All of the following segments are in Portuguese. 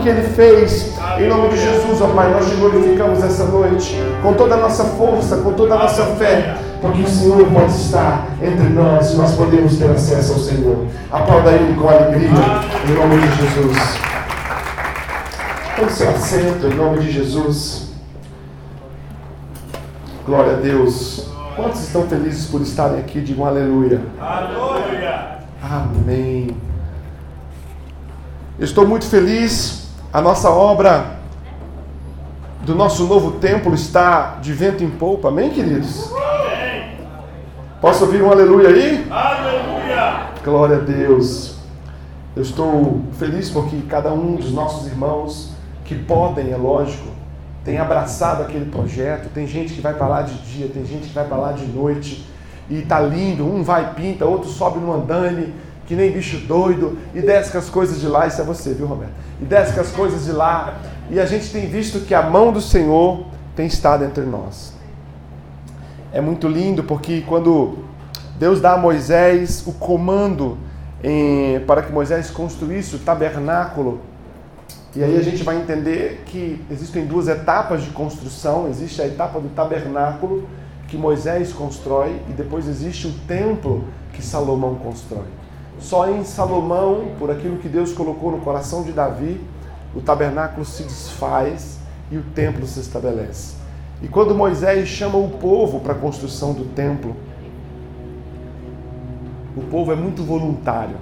que Ele fez. Em nome de Jesus, ó Pai, nós te glorificamos essa noite com toda a nossa força, com toda a nossa fé, porque o Senhor pode estar entre nós nós podemos ter acesso ao Senhor. Aplauda Ele com alegria, em nome de Jesus. Tome seu assento, em nome de Jesus. Glória a Deus. Quantos estão felizes por estarem aqui? Digam aleluia. Aleluia. Amém. Estou muito feliz. A nossa obra do nosso novo templo está de vento em polpa. Amém, queridos? Amém. Posso ouvir um aleluia aí? Aleluia. Glória a Deus. Eu estou feliz porque cada um dos nossos irmãos que podem, é lógico, tem abraçado aquele projeto. Tem gente que vai para lá de dia, tem gente que vai para lá de noite e tá lindo. Um vai pinta, outro sobe no andame, que nem bicho doido, e desce com as coisas de lá. Isso é você, viu, Roberto? E desce com as coisas de lá. E a gente tem visto que a mão do Senhor tem estado entre nós. É muito lindo porque quando Deus dá a Moisés o comando em, para que Moisés construísse o tabernáculo e aí a gente vai entender que existem duas etapas de construção. Existe a etapa do tabernáculo que Moisés constrói e depois existe o templo que Salomão constrói. Só em Salomão, por aquilo que Deus colocou no coração de Davi, o tabernáculo se desfaz e o templo se estabelece. E quando Moisés chama o povo para a construção do templo, o povo é muito voluntário.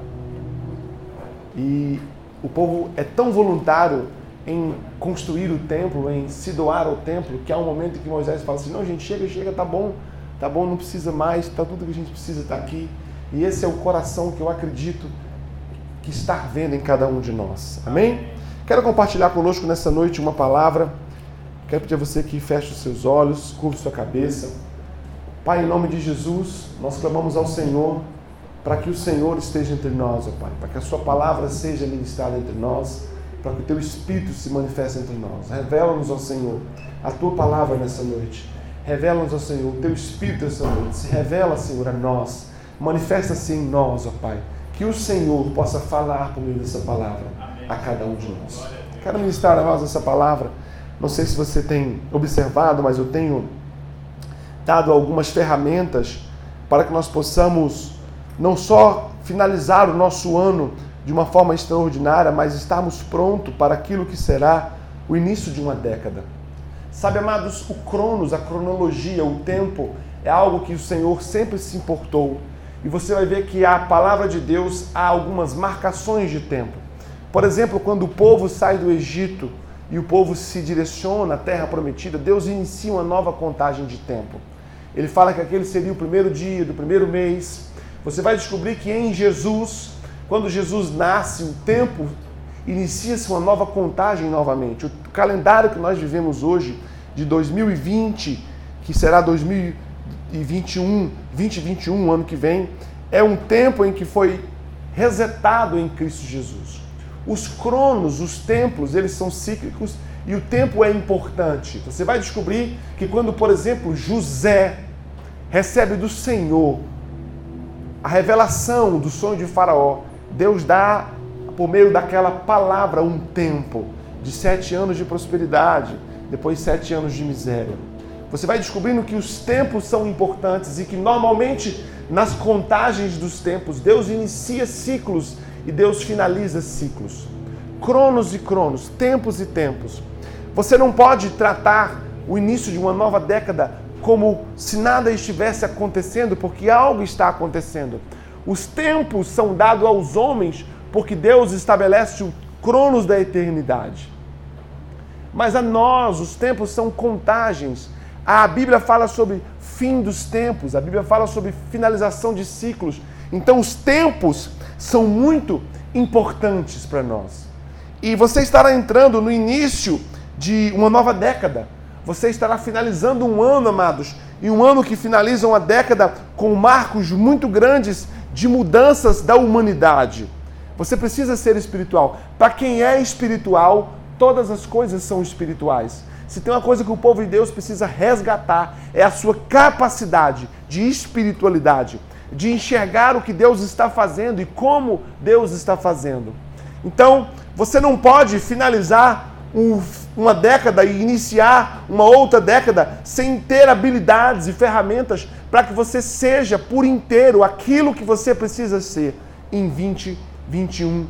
E o povo é tão voluntário em construir o templo, em se doar ao templo, que há um momento em que Moisés fala assim: não, gente, chega, chega, tá bom, tá bom, não precisa mais, tá tudo que a gente precisa está aqui. E esse é o coração que eu acredito que está vendo em cada um de nós. Amém? Quero compartilhar conosco nessa noite uma palavra. Quero pedir a você que feche os seus olhos, curva sua cabeça. Pai, em nome de Jesus, nós clamamos ao Senhor para que o Senhor esteja entre nós, ó Pai, para que a Sua palavra seja ministrada entre nós, para que o Teu Espírito se manifeste entre nós. Revela-nos, ó Senhor, a Tua palavra nessa noite. Revela-nos, ó Senhor, o Teu Espírito nessa noite. Se revela, Senhor, a nós. Manifesta-se em nós, ó Pai. Que o Senhor possa falar por meio dessa palavra a cada um de nós. Quero ministrar a nós essa palavra. Não sei se você tem observado, mas eu tenho dado algumas ferramentas para que nós possamos não só finalizar o nosso ano de uma forma extraordinária, mas estarmos prontos para aquilo que será o início de uma década. Sabe, amados, o cronos, a cronologia, o tempo, é algo que o Senhor sempre se importou. E você vai ver que a palavra de Deus há algumas marcações de tempo. Por exemplo, quando o povo sai do Egito e o povo se direciona à terra prometida, Deus inicia uma nova contagem de tempo. Ele fala que aquele seria o primeiro dia do primeiro mês, você vai descobrir que em Jesus, quando Jesus nasce, o tempo inicia-se uma nova contagem novamente. O calendário que nós vivemos hoje, de 2020, que será 2021, 2021, ano que vem, é um tempo em que foi resetado em Cristo Jesus. Os cronos, os templos, eles são cíclicos e o tempo é importante. Você vai descobrir que quando, por exemplo, José recebe do Senhor a revelação do sonho de Faraó, Deus dá, por meio daquela palavra, um tempo de sete anos de prosperidade, depois sete anos de miséria. Você vai descobrindo que os tempos são importantes e que normalmente nas contagens dos tempos Deus inicia ciclos e Deus finaliza ciclos. Cronos e cronos, tempos e tempos. Você não pode tratar o início de uma nova década como se nada estivesse acontecendo, porque algo está acontecendo. Os tempos são dados aos homens porque Deus estabelece o cronos da eternidade. Mas a nós, os tempos são contagens. A Bíblia fala sobre fim dos tempos, a Bíblia fala sobre finalização de ciclos. Então, os tempos são muito importantes para nós. E você estará entrando no início de uma nova década. Você estará finalizando um ano, amados, e um ano que finaliza uma década com marcos muito grandes de mudanças da humanidade. Você precisa ser espiritual. Para quem é espiritual, todas as coisas são espirituais. Se tem uma coisa que o povo de Deus precisa resgatar, é a sua capacidade de espiritualidade, de enxergar o que Deus está fazendo e como Deus está fazendo. Então, Você não pode finalizar um, uma década e iniciar uma outra década sem ter habilidades e ferramentas para que você seja por inteiro aquilo que você precisa ser em 2021.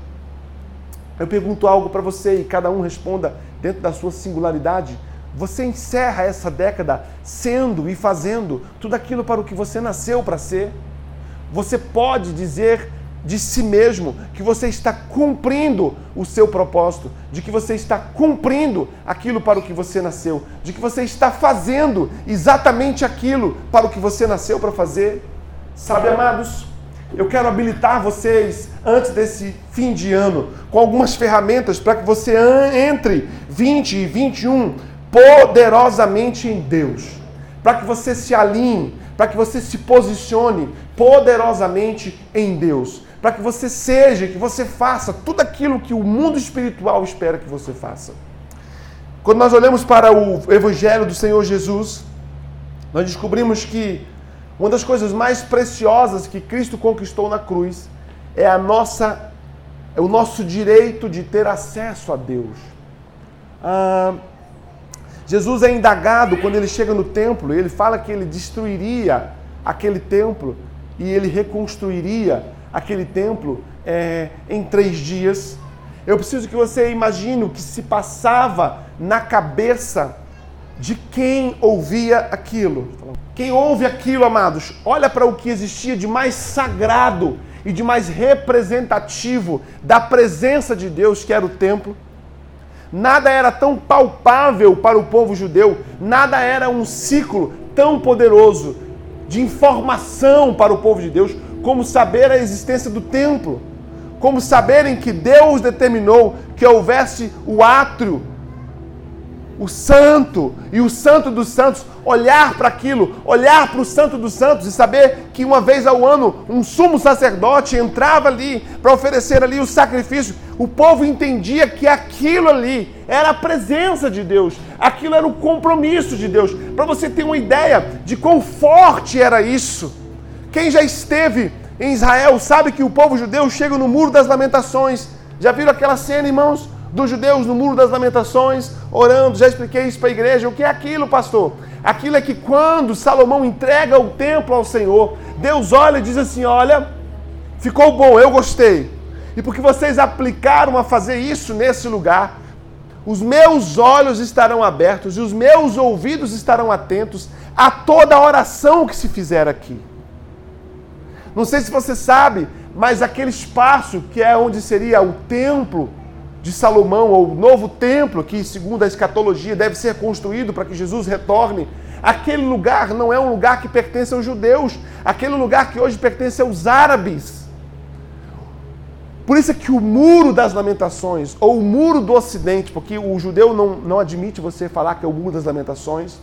Eu pergunto algo para você e cada um responda dentro da sua singularidade. Você encerra essa década sendo e fazendo tudo aquilo para o que você nasceu para ser? Você pode dizer de si mesmo que você está cumprindo o seu propósito, de que você está cumprindo aquilo para o que você nasceu, de que você está fazendo exatamente aquilo para o que você nasceu para fazer? Sabe, amados, eu quero habilitar vocês antes desse fim de ano com algumas ferramentas para que você entre 20 e 21 poderosamente em Deus, para que você se alinhe, para que você se posicione poderosamente em Deus, para que você seja, que você faça tudo aquilo que o mundo espiritual espera que você faça. Quando nós olhamos para o Evangelho do Senhor Jesus, nós descobrimos que uma das coisas mais preciosas que Cristo conquistou na cruz é a nossa, é o nosso direito de ter acesso a Deus. Ah, Jesus é indagado quando ele chega no templo, ele fala que ele destruiria aquele templo e ele reconstruiria aquele templo é, em três dias. Eu preciso que você imagine o que se passava na cabeça de quem ouvia aquilo. Quem ouve aquilo, amados, olha para o que existia de mais sagrado e de mais representativo da presença de Deus, que era o templo. Nada era tão palpável para o povo judeu, nada era um ciclo tão poderoso de informação para o povo de Deus como saber a existência do templo, como saberem que Deus determinou que houvesse o átrio o santo e o santo dos santos, olhar para aquilo, olhar para o santo dos santos e saber que uma vez ao ano um sumo sacerdote entrava ali para oferecer ali o sacrifício. O povo entendia que aquilo ali era a presença de Deus, aquilo era o compromisso de Deus. Para você ter uma ideia de quão forte era isso. Quem já esteve em Israel sabe que o povo judeu chega no Muro das Lamentações. Já viram aquela cena, irmãos? Dos judeus no Muro das Lamentações, orando. Já expliquei isso para a igreja. O que é aquilo, pastor? Aquilo é que quando Salomão entrega o templo ao Senhor, Deus olha e diz assim: Olha, ficou bom, eu gostei. E porque vocês aplicaram a fazer isso nesse lugar, os meus olhos estarão abertos e os meus ouvidos estarão atentos a toda a oração que se fizer aqui. Não sei se você sabe, mas aquele espaço que é onde seria o templo de Salomão, ou o novo templo que, segundo a escatologia, deve ser construído para que Jesus retorne, aquele lugar não é um lugar que pertence aos judeus, aquele lugar que hoje pertence aos árabes. Por isso é que o muro das lamentações, ou o muro do ocidente, porque o judeu não, não admite você falar que é o muro das lamentações,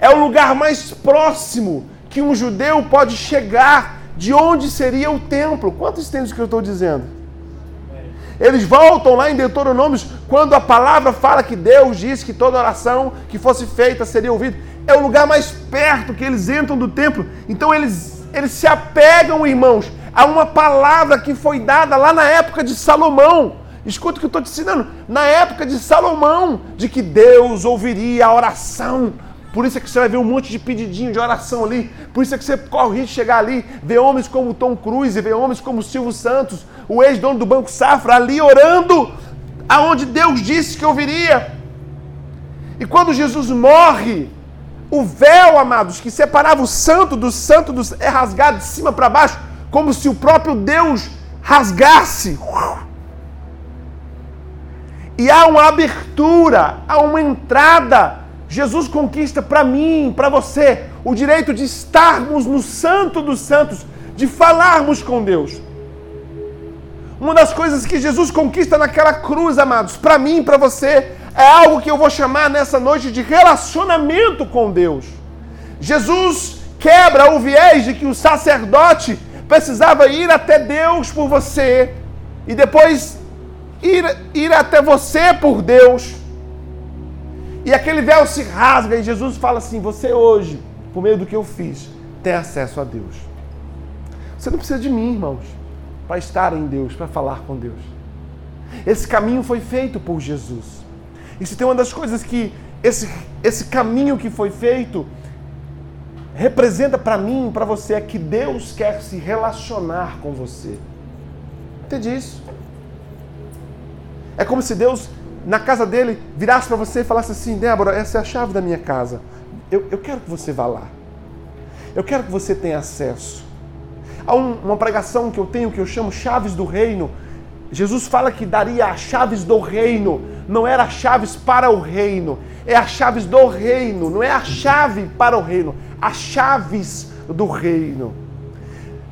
é o lugar mais próximo que um judeu pode chegar de onde seria o templo. Quantos o que eu estou dizendo? Eles voltam lá em Deuteronômios, quando a palavra fala que Deus disse que toda oração que fosse feita seria ouvida. É o lugar mais perto que eles entram do templo. Então eles, eles se apegam, irmãos, a uma palavra que foi dada lá na época de Salomão. Escuta o que eu estou te ensinando. Na época de Salomão, de que Deus ouviria a oração por isso é que você vai ver um monte de pedidinho de oração ali. Por isso é que você corre risco de chegar ali, ver homens como Tom Cruise, ver homens como Silvio Santos, o ex-dono do Banco Safra, ali orando aonde Deus disse que ouviria. E quando Jesus morre, o véu, amados, que separava o santo do santo dos, é rasgado de cima para baixo, como se o próprio Deus rasgasse. E há uma abertura, há uma entrada Jesus conquista para mim, para você, o direito de estarmos no Santo dos Santos, de falarmos com Deus. Uma das coisas que Jesus conquista naquela cruz, amados, para mim para você, é algo que eu vou chamar nessa noite de relacionamento com Deus. Jesus quebra o viés de que o sacerdote precisava ir até Deus por você e depois ir, ir até você por Deus. E aquele véu se rasga e Jesus fala assim: Você hoje, por meio do que eu fiz, tem acesso a Deus. Você não precisa de mim, irmãos, para estar em Deus, para falar com Deus. Esse caminho foi feito por Jesus. Se tem uma das coisas que esse, esse caminho que foi feito representa para mim, para você, é que Deus quer se relacionar com você. Entende isso? É como se Deus, na casa dele, virasse para você e falasse assim: Débora, essa é a chave da minha casa. Eu, eu quero que você vá lá. Eu quero que você tenha acesso. Há um, uma pregação que eu tenho que eu chamo Chaves do Reino. Jesus fala que daria as chaves do reino. Não era chaves para o reino, é as chaves do reino. Não é a chave para o reino, as chaves do reino.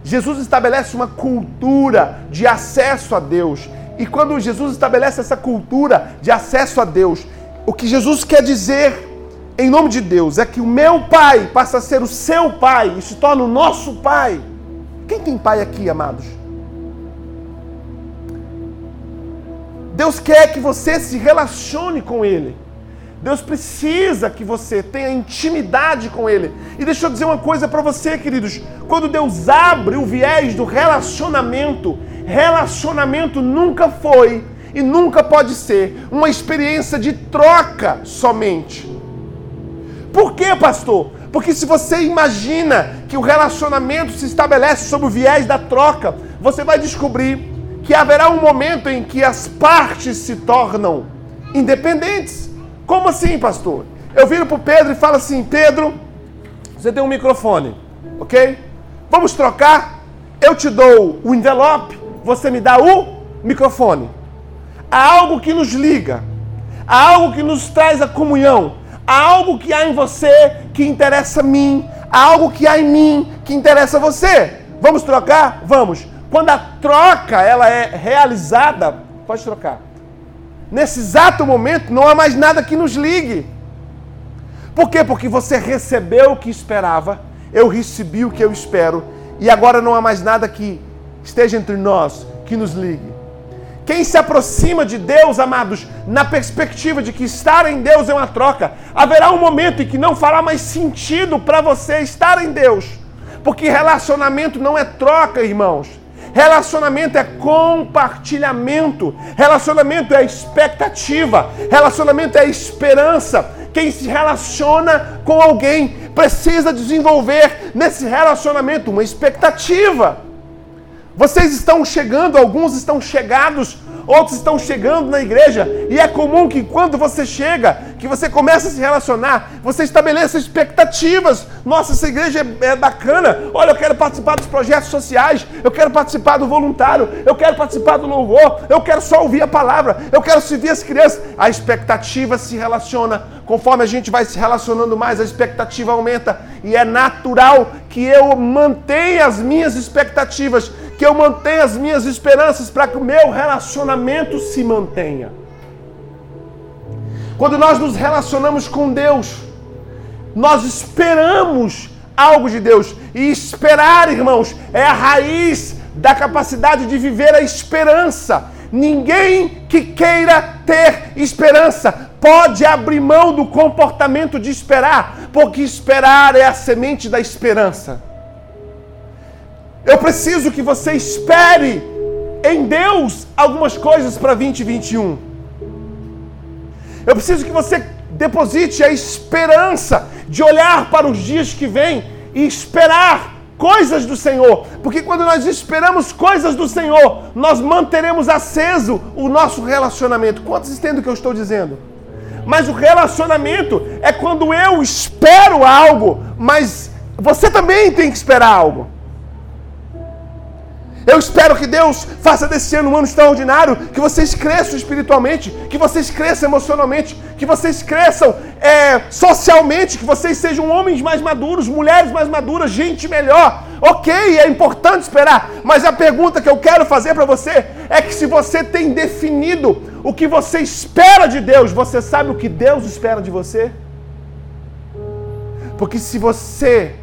Jesus estabelece uma cultura de acesso a Deus. E quando Jesus estabelece essa cultura de acesso a Deus, o que Jesus quer dizer em nome de Deus é que o meu pai passa a ser o seu pai e se torna o nosso pai. Quem tem pai aqui, amados? Deus quer que você se relacione com Ele. Deus precisa que você tenha intimidade com Ele. E deixa eu dizer uma coisa para você, queridos. Quando Deus abre o viés do relacionamento, relacionamento nunca foi e nunca pode ser uma experiência de troca somente. Por quê, pastor? Porque se você imagina que o relacionamento se estabelece sob o viés da troca, você vai descobrir que haverá um momento em que as partes se tornam independentes. Como assim, pastor? Eu viro para o Pedro e falo assim: Pedro, você tem um microfone, ok? Vamos trocar? Eu te dou o envelope, você me dá o microfone. Há algo que nos liga, há algo que nos traz a comunhão, há algo que há em você que interessa a mim, há algo que há em mim que interessa a você. Vamos trocar? Vamos. Quando a troca ela é realizada, pode trocar. Nesse exato momento não há mais nada que nos ligue. Por quê? Porque você recebeu o que esperava, eu recebi o que eu espero, e agora não há mais nada que esteja entre nós que nos ligue. Quem se aproxima de Deus, amados, na perspectiva de que estar em Deus é uma troca, haverá um momento em que não fará mais sentido para você estar em Deus. Porque relacionamento não é troca, irmãos. Relacionamento é compartilhamento. Relacionamento é expectativa. Relacionamento é esperança. Quem se relaciona com alguém precisa desenvolver nesse relacionamento uma expectativa. Vocês estão chegando, alguns estão chegados outros estão chegando na igreja e é comum que quando você chega, que você começa a se relacionar, você estabeleça expectativas. Nossa, essa igreja é, é bacana. Olha, eu quero participar dos projetos sociais, eu quero participar do voluntário, eu quero participar do louvor, eu quero só ouvir a palavra, eu quero servir as crianças. A expectativa se relaciona. Conforme a gente vai se relacionando mais, a expectativa aumenta e é natural que eu mantenha as minhas expectativas que eu mantenha as minhas esperanças para que o meu relacionamento se mantenha. Quando nós nos relacionamos com Deus, nós esperamos algo de Deus. E esperar, irmãos, é a raiz da capacidade de viver a esperança. Ninguém que queira ter esperança pode abrir mão do comportamento de esperar, porque esperar é a semente da esperança. Eu preciso que você espere em Deus algumas coisas para 2021. Eu preciso que você deposite a esperança de olhar para os dias que vêm e esperar coisas do Senhor. Porque quando nós esperamos coisas do Senhor, nós manteremos aceso o nosso relacionamento. Quantos entendem o que eu estou dizendo? Mas o relacionamento é quando eu espero algo, mas você também tem que esperar algo. Eu espero que Deus faça desse ano um ano extraordinário, que vocês cresçam espiritualmente, que vocês cresçam emocionalmente, que vocês cresçam é, socialmente, que vocês sejam homens mais maduros, mulheres mais maduras, gente melhor. Ok, é importante esperar, mas a pergunta que eu quero fazer para você é que se você tem definido o que você espera de Deus, você sabe o que Deus espera de você? Porque se você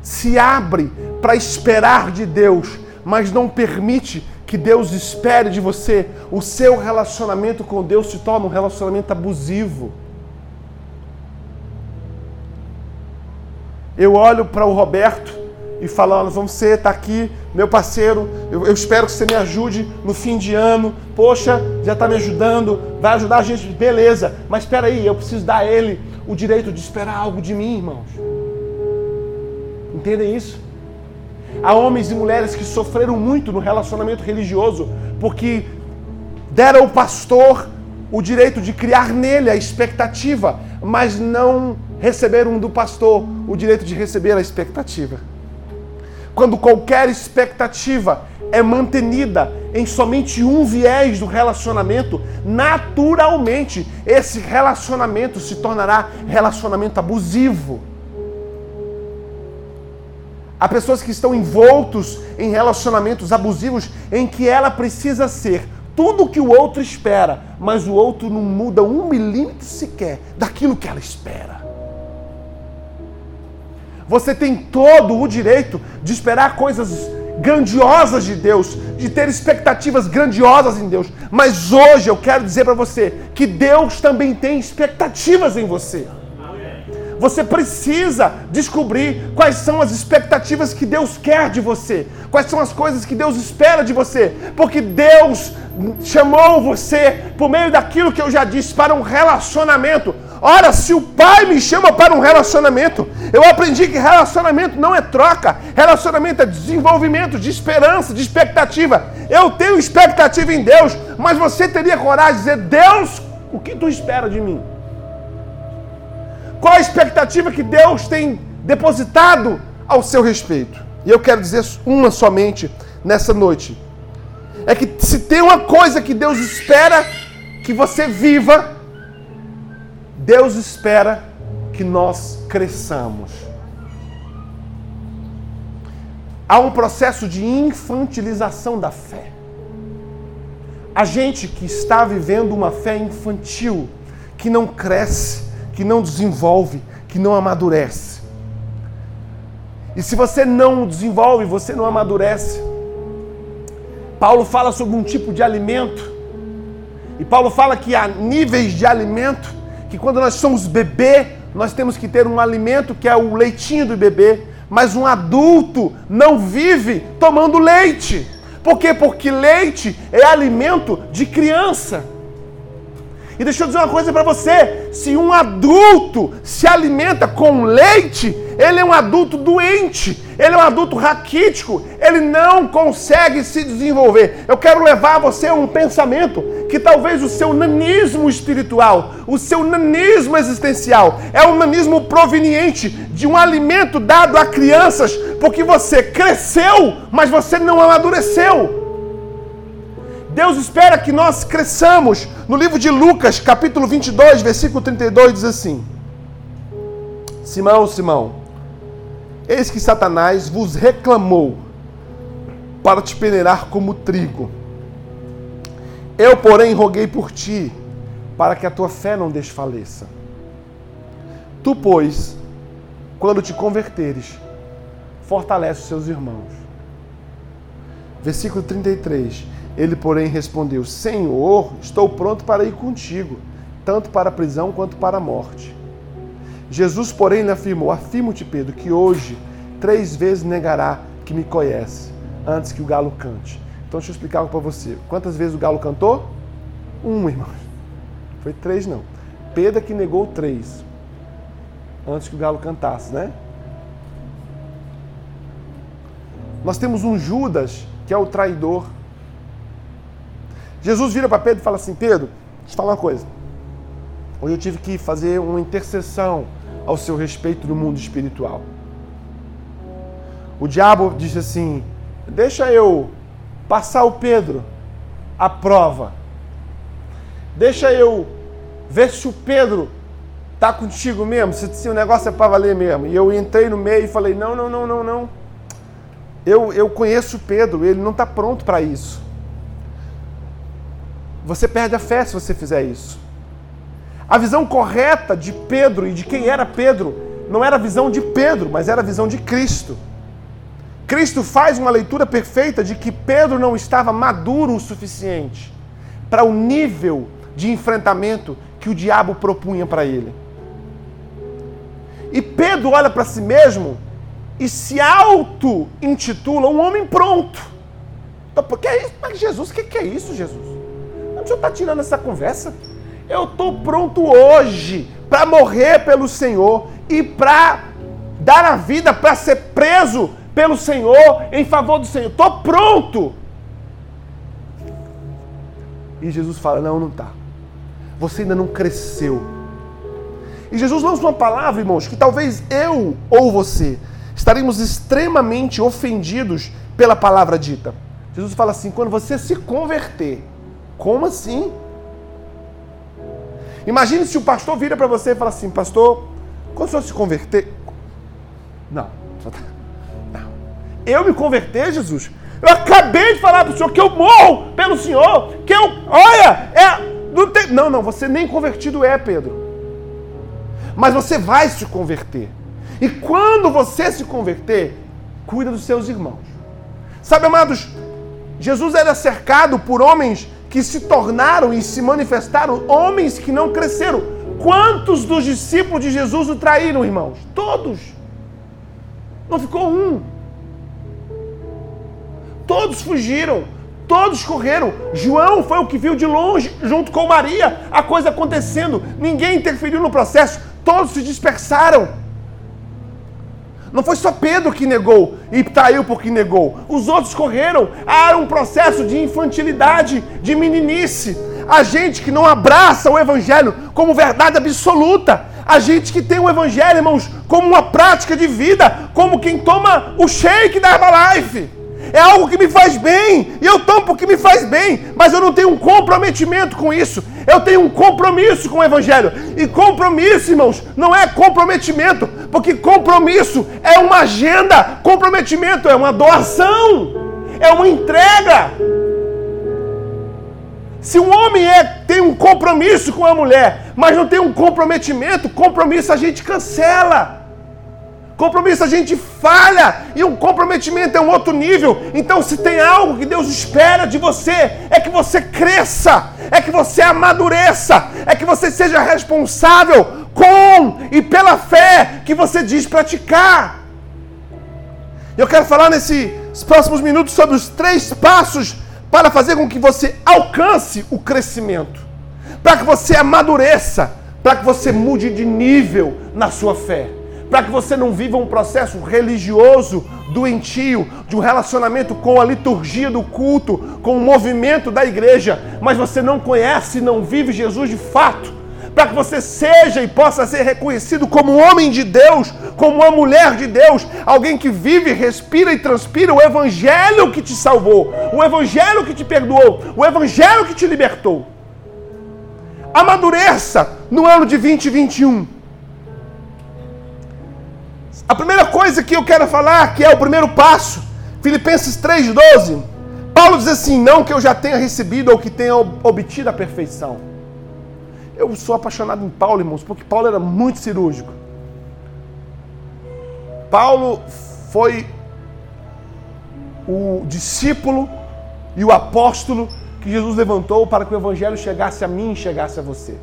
se abre para esperar de Deus, mas não permite que Deus espere de você, o seu relacionamento com Deus se torna um relacionamento abusivo. Eu olho para o Roberto e falar, nós vamos ser, tá aqui, meu parceiro, eu, eu, espero que você me ajude no fim de ano. Poxa, já está me ajudando, vai ajudar a gente, beleza. Mas espera aí, eu preciso dar a ele o direito de esperar algo de mim, irmãos. Entendem isso? Há homens e mulheres que sofreram muito no relacionamento religioso porque deram ao pastor o direito de criar nele a expectativa, mas não receberam do pastor o direito de receber a expectativa. Quando qualquer expectativa é mantenida em somente um viés do relacionamento, naturalmente esse relacionamento se tornará relacionamento abusivo. Há pessoas que estão envoltos em relacionamentos abusivos em que ela precisa ser tudo o que o outro espera, mas o outro não muda um milímetro sequer daquilo que ela espera. Você tem todo o direito de esperar coisas grandiosas de Deus, de ter expectativas grandiosas em Deus. Mas hoje eu quero dizer para você que Deus também tem expectativas em você. Você precisa descobrir quais são as expectativas que Deus quer de você, quais são as coisas que Deus espera de você, porque Deus chamou você por meio daquilo que eu já disse para um relacionamento. Ora, se o pai me chama para um relacionamento, eu aprendi que relacionamento não é troca, relacionamento é desenvolvimento de esperança, de expectativa. Eu tenho expectativa em Deus, mas você teria coragem de dizer: Deus, o que tu espera de mim? Qual a expectativa que Deus tem depositado ao seu respeito? E eu quero dizer uma somente nessa noite. É que se tem uma coisa que Deus espera que você viva, Deus espera que nós cresçamos. Há um processo de infantilização da fé. A gente que está vivendo uma fé infantil, que não cresce, que não desenvolve, que não amadurece. E se você não desenvolve, você não amadurece. Paulo fala sobre um tipo de alimento. E Paulo fala que há níveis de alimento, que quando nós somos bebê, nós temos que ter um alimento que é o leitinho do bebê, mas um adulto não vive tomando leite. Por quê? Porque leite é alimento de criança. E deixa eu dizer uma coisa para você: se um adulto se alimenta com leite, ele é um adulto doente, ele é um adulto raquítico, ele não consegue se desenvolver. Eu quero levar você a um pensamento que talvez o seu nanismo espiritual, o seu nanismo existencial, é um nanismo proveniente de um alimento dado a crianças, porque você cresceu, mas você não amadureceu. Deus espera que nós cresçamos. No livro de Lucas, capítulo 22, versículo 32, diz assim: Simão, Simão, eis que Satanás vos reclamou para te peneirar como trigo. Eu, porém, roguei por ti, para que a tua fé não desfaleça. Tu, pois, quando te converteres, fortalece os seus irmãos. Versículo 33. Ele, porém, respondeu: Senhor, estou pronto para ir contigo, tanto para a prisão quanto para a morte. Jesus, porém, lhe afirmou: Afirmo-te, Pedro, que hoje três vezes negará que me conhece, antes que o galo cante. Então, deixa eu explicar algo para você. Quantas vezes o galo cantou? Um, irmão. Foi três, não. Pedro é que negou três, antes que o galo cantasse, né? Nós temos um Judas que é o traidor. Jesus vira para Pedro e fala assim: Pedro, deixa eu te falar uma coisa. Hoje eu tive que fazer uma intercessão ao seu respeito no mundo espiritual. O diabo disse assim: Deixa eu passar o Pedro a prova. Deixa eu ver se o Pedro tá contigo mesmo, se, se o negócio é para valer mesmo. E eu entrei no meio e falei: Não, não, não, não, não. Eu, eu conheço o Pedro, ele não está pronto para isso. Você perde a fé se você fizer isso. A visão correta de Pedro e de quem era Pedro não era a visão de Pedro, mas era a visão de Cristo. Cristo faz uma leitura perfeita de que Pedro não estava maduro o suficiente para o nível de enfrentamento que o diabo propunha para ele. E Pedro olha para si mesmo e se auto-intitula um homem pronto. Então, porque é isso? Mas Jesus, o que, que é isso, Jesus? O senhor está tirando essa conversa? Eu estou pronto hoje para morrer pelo Senhor e para dar a vida para ser preso pelo Senhor, em favor do Senhor. Estou pronto. E Jesus fala: Não, não está. Você ainda não cresceu. E Jesus lança uma palavra, irmãos, que talvez eu ou você estaremos extremamente ofendidos pela palavra dita. Jesus fala assim: quando você se converter, como assim? Imagine se o pastor vira para você e fala assim: Pastor, quando o senhor se converter. Não, tá- não. Eu me converter, Jesus? Eu acabei de falar para o senhor que eu morro pelo senhor, que eu. Olha, é. Não, tem, não, não, você nem convertido é, Pedro. Mas você vai se converter. E quando você se converter, cuida dos seus irmãos. Sabe, amados, Jesus era cercado por homens que se tornaram e se manifestaram homens que não cresceram. Quantos dos discípulos de Jesus o traíram, irmãos? Todos. Não ficou um. Todos fugiram, todos correram. João foi o que viu de longe, junto com Maria, a coisa acontecendo. Ninguém interferiu no processo, todos se dispersaram. Não foi só Pedro que negou e traiu porque negou. Os outros correram. Há um processo de infantilidade, de meninice. A gente que não abraça o Evangelho como verdade absoluta. A gente que tem o Evangelho, irmãos, como uma prática de vida, como quem toma o shake da Herbalife. É algo que me faz bem, e eu tomo porque me faz bem, mas eu não tenho um comprometimento com isso. Eu tenho um compromisso com o Evangelho. E compromisso, irmãos, não é comprometimento, porque compromisso é uma agenda, comprometimento é uma doação, é uma entrega. Se um homem é, tem um compromisso com a mulher, mas não tem um comprometimento, compromisso a gente cancela. Compromisso a gente falha e um comprometimento é um outro nível. Então, se tem algo que Deus espera de você, é que você cresça, é que você amadureça, é que você seja responsável com e pela fé que você diz praticar. Eu quero falar nesses próximos minutos sobre os três passos para fazer com que você alcance o crescimento, para que você amadureça, para que você mude de nível na sua fé para que você não viva um processo religioso doentio, de um relacionamento com a liturgia do culto, com o movimento da igreja, mas você não conhece e não vive Jesus de fato. Para que você seja e possa ser reconhecido como um homem de Deus, como uma mulher de Deus, alguém que vive, respira e transpira o Evangelho que te salvou, o Evangelho que te perdoou, o Evangelho que te libertou. Amadureça no ano de 2021 a primeira coisa que eu quero falar, que é o primeiro passo, Filipenses 3,12. Paulo diz assim: Não que eu já tenha recebido ou que tenha obtido a perfeição. Eu sou apaixonado em Paulo, irmãos, porque Paulo era muito cirúrgico. Paulo foi o discípulo e o apóstolo que Jesus levantou para que o evangelho chegasse a mim e chegasse a você.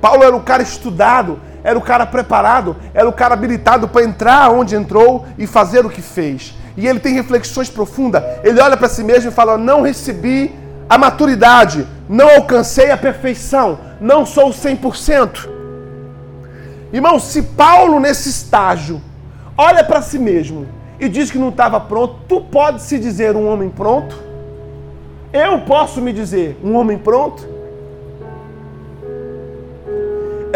Paulo era o cara estudado, era o cara preparado, era o cara habilitado para entrar onde entrou e fazer o que fez. E ele tem reflexões profundas. Ele olha para si mesmo e fala: Não recebi a maturidade, não alcancei a perfeição, não sou 100%. Irmão, se Paulo nesse estágio olha para si mesmo e diz que não estava pronto, tu pode se dizer um homem pronto? Eu posso me dizer um homem pronto?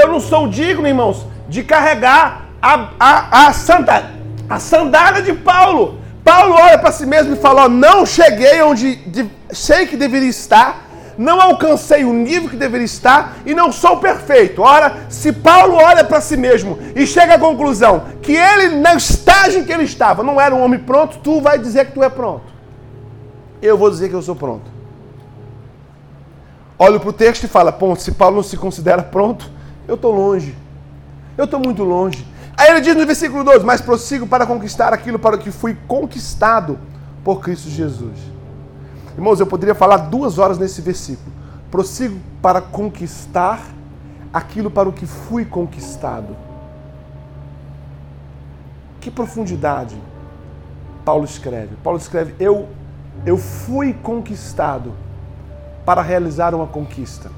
Eu não sou digno, irmãos, de carregar a, a, a, santa, a sandália de Paulo. Paulo olha para si mesmo e fala: ó, Não cheguei onde de, sei que deveria estar, não alcancei o nível que deveria estar e não sou perfeito. Ora, se Paulo olha para si mesmo e chega à conclusão que ele, na estágio que ele estava, não era um homem pronto, tu vai dizer que tu é pronto. Eu vou dizer que eu sou pronto. Olho para o texto e fala: Ponto, se Paulo não se considera pronto, eu estou longe. Eu estou muito longe. Aí ele diz no versículo 12: Mas prossigo para conquistar aquilo para o que fui conquistado por Cristo Jesus. Irmãos, eu poderia falar duas horas nesse versículo. Prossigo para conquistar aquilo para o que fui conquistado. Que profundidade. Paulo escreve. Paulo escreve: Eu, eu fui conquistado para realizar uma conquista.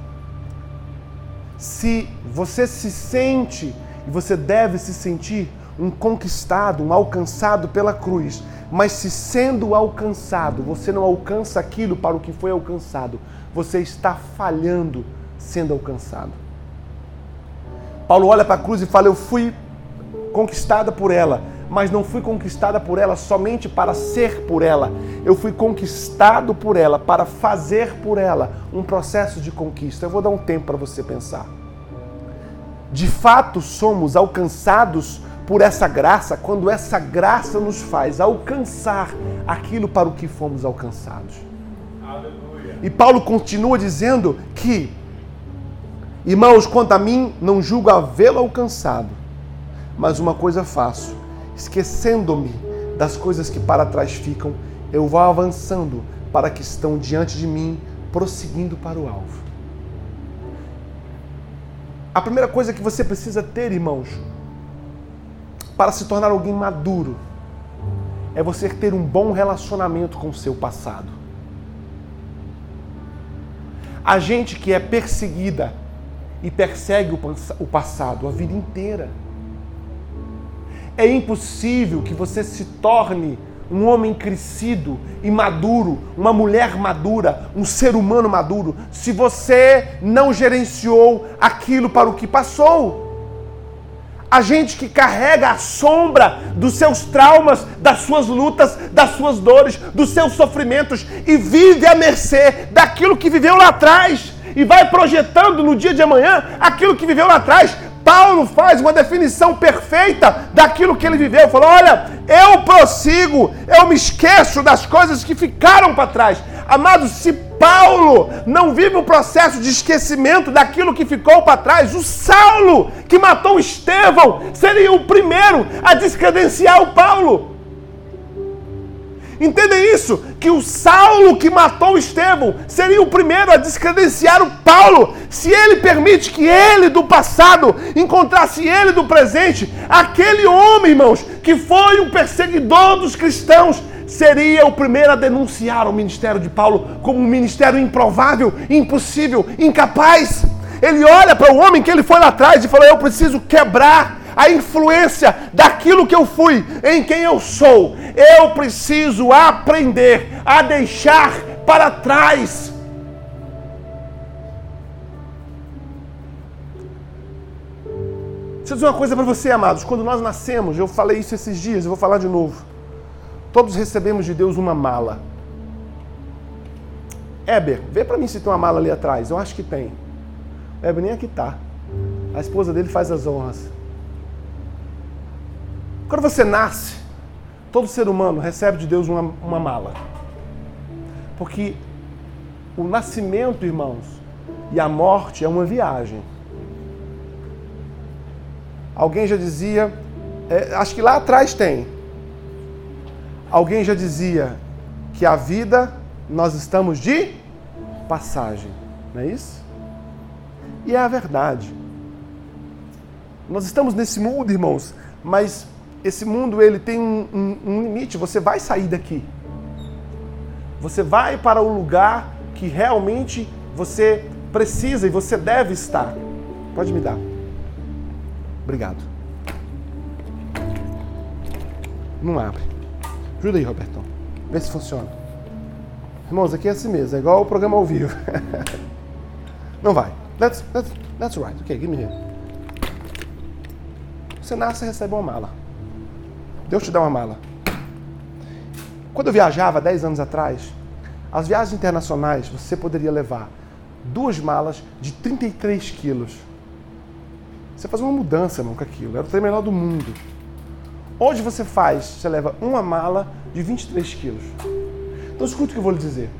Se você se sente e você deve se sentir um conquistado, um alcançado pela cruz, mas se sendo alcançado, você não alcança aquilo para o que foi alcançado, você está falhando sendo alcançado. Paulo olha para a cruz e fala: Eu fui conquistada por ela, mas não fui conquistada por ela somente para ser por ela. Eu fui conquistado por ela para fazer por ela um processo de conquista. Eu vou dar um tempo para você pensar. De fato, somos alcançados por essa graça quando essa graça nos faz alcançar aquilo para o que fomos alcançados. Aleluia. E Paulo continua dizendo que, irmãos, quanto a mim, não julgo havê-lo alcançado, mas uma coisa faço, esquecendo-me das coisas que para trás ficam, eu vou avançando para que estão diante de mim, prosseguindo para o alvo. A primeira coisa que você precisa ter, irmãos, para se tornar alguém maduro, é você ter um bom relacionamento com o seu passado. A gente que é perseguida e persegue o passado a vida inteira. É impossível que você se torne um homem crescido e maduro, uma mulher madura, um ser humano maduro, se você não gerenciou aquilo para o que passou. A gente que carrega a sombra dos seus traumas, das suas lutas, das suas dores, dos seus sofrimentos e vive à mercê daquilo que viveu lá atrás e vai projetando no dia de amanhã aquilo que viveu lá atrás. Paulo faz uma definição perfeita daquilo que ele viveu. Falou: Olha, eu prossigo, eu me esqueço das coisas que ficaram para trás. Amados, se Paulo não vive o processo de esquecimento daquilo que ficou para trás, o Saulo que matou Estevão seria o primeiro a descredenciar o Paulo. Entendem isso? Que o Saulo que matou Estevão seria o primeiro a descredenciar o Paulo, se ele permite que ele do passado encontrasse ele do presente, aquele homem, irmãos, que foi um perseguidor dos cristãos, seria o primeiro a denunciar o ministério de Paulo como um ministério improvável, impossível, incapaz. Ele olha para o homem que ele foi lá atrás e fala: Eu preciso quebrar a influência daquilo que eu fui, em quem eu sou. Eu preciso aprender a deixar para trás. Deixa eu dizer uma coisa para você, amados. Quando nós nascemos, eu falei isso esses dias, eu vou falar de novo. Todos recebemos de Deus uma mala. Éber, vê para mim se tem uma mala ali atrás. Eu acho que tem. Éber nem aqui tá. A esposa dele faz as honras. Quando você nasce, todo ser humano recebe de Deus uma, uma mala. Porque o nascimento, irmãos, e a morte é uma viagem. Alguém já dizia, é, acho que lá atrás tem, Alguém já dizia que a vida nós estamos de passagem, não é isso? E é a verdade. Nós estamos nesse mundo, irmãos, mas esse mundo ele tem um, um, um limite. Você vai sair daqui. Você vai para o lugar que realmente você precisa e você deve estar. Pode me dar. Obrigado. Não abre. Ajuda aí, Robertão. Vê se funciona. Irmãos, aqui é assim mesmo, é igual o programa ao vivo. Não vai. That's, that's, that's right. Ok, give me here. Você nasce e recebe uma mala. Deus te dá uma mala. Quando eu viajava 10 anos atrás, as viagens internacionais você poderia levar duas malas de 33 quilos. Você faz uma mudança, irmão, com aquilo. Era o trem menor do mundo. Hoje você faz, você leva uma mala de 23 quilos. Então escuta o que eu vou lhe dizer.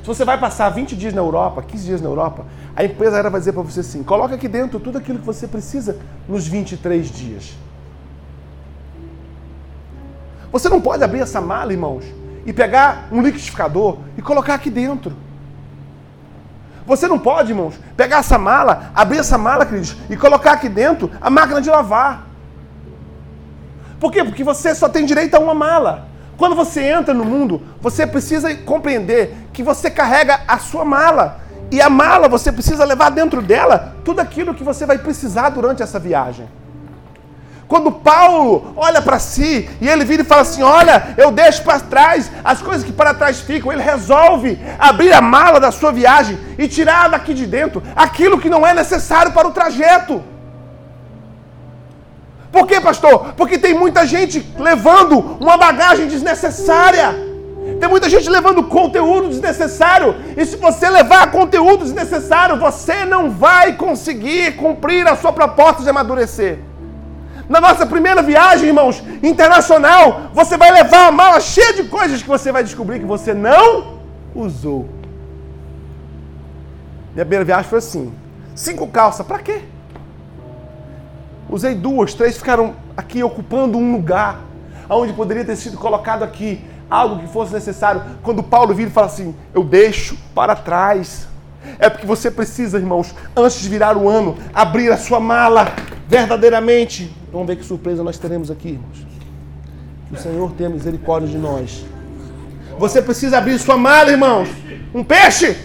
Se você vai passar 20 dias na Europa, 15 dias na Europa, a empresa vai dizer para você assim: coloca aqui dentro tudo aquilo que você precisa nos 23 dias. Você não pode abrir essa mala, irmãos, e pegar um liquidificador e colocar aqui dentro. Você não pode, irmãos, pegar essa mala, abrir essa mala, queridos, e colocar aqui dentro a máquina de lavar. Por quê? Porque você só tem direito a uma mala. Quando você entra no mundo, você precisa compreender que você carrega a sua mala. E a mala você precisa levar dentro dela tudo aquilo que você vai precisar durante essa viagem. Quando Paulo olha para si e ele vira e fala assim: Olha, eu deixo para trás as coisas que para trás ficam, ele resolve abrir a mala da sua viagem e tirar daqui de dentro aquilo que não é necessário para o trajeto. Por quê, pastor? Porque tem muita gente levando uma bagagem desnecessária. Tem muita gente levando conteúdo desnecessário. E se você levar conteúdo desnecessário, você não vai conseguir cumprir a sua proposta de amadurecer. Na nossa primeira viagem, irmãos, internacional, você vai levar uma mala cheia de coisas que você vai descobrir que você não usou. Minha primeira viagem foi assim: cinco calças, para quê? Usei duas, três ficaram aqui ocupando um lugar onde poderia ter sido colocado aqui algo que fosse necessário. Quando Paulo vira e fala assim: Eu deixo para trás. É porque você precisa, irmãos, antes de virar o ano, abrir a sua mala verdadeiramente. Vamos ver que surpresa nós teremos aqui, irmãos. Que o Senhor tenha misericórdia de nós. Você precisa abrir sua mala, irmãos. Um peixe!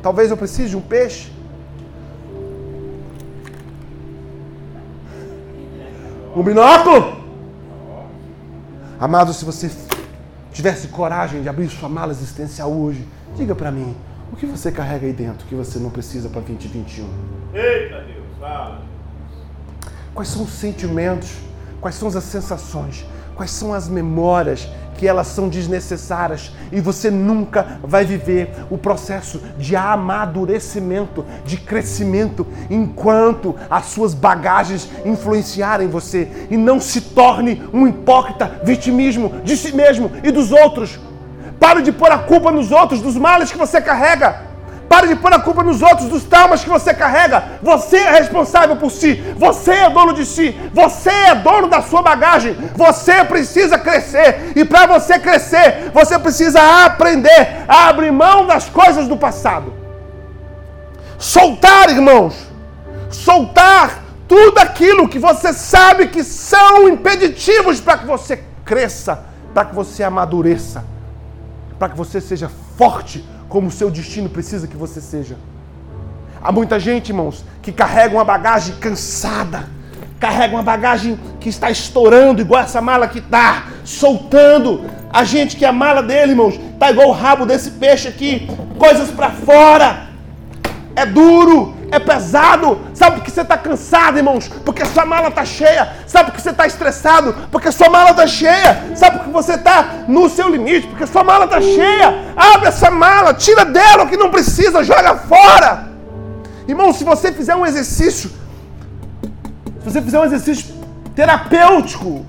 Talvez eu precise de um peixe. Um binóculo? Amado, se você tivesse coragem de abrir sua mala existencial hoje, diga para mim, o que você carrega aí dentro que você não precisa para 2021? Eita Deus, fala. Quais são os sentimentos? Quais são as sensações? Quais são as memórias que elas são desnecessárias e você nunca vai viver o processo de amadurecimento, de crescimento, enquanto as suas bagagens influenciarem você e não se torne um hipócrita vitimismo de si mesmo e dos outros. Pare de pôr a culpa nos outros dos males que você carrega. Pare de pôr a culpa nos outros, dos traumas que você carrega. Você é responsável por si. Você é dono de si. Você é dono da sua bagagem. Você precisa crescer. E para você crescer, você precisa aprender a abrir mão das coisas do passado. Soltar, irmãos. Soltar tudo aquilo que você sabe que são impeditivos para que você cresça, para que você amadureça, para que você seja forte como o seu destino precisa que você seja. Há muita gente, irmãos, que carrega uma bagagem cansada, carrega uma bagagem que está estourando, igual essa mala que está, soltando. A gente que a mala dele, irmãos, está igual o rabo desse peixe aqui, coisas para fora. É duro, é pesado. Sabe por que você está cansado, irmãos? Porque sua mala está cheia. Sabe por que você está estressado? Porque sua mala está cheia. Sabe por que você está no seu limite? Porque sua mala está cheia. Abre essa mala, tira dela o que não precisa, joga fora. Irmão, se você fizer um exercício, se você fizer um exercício terapêutico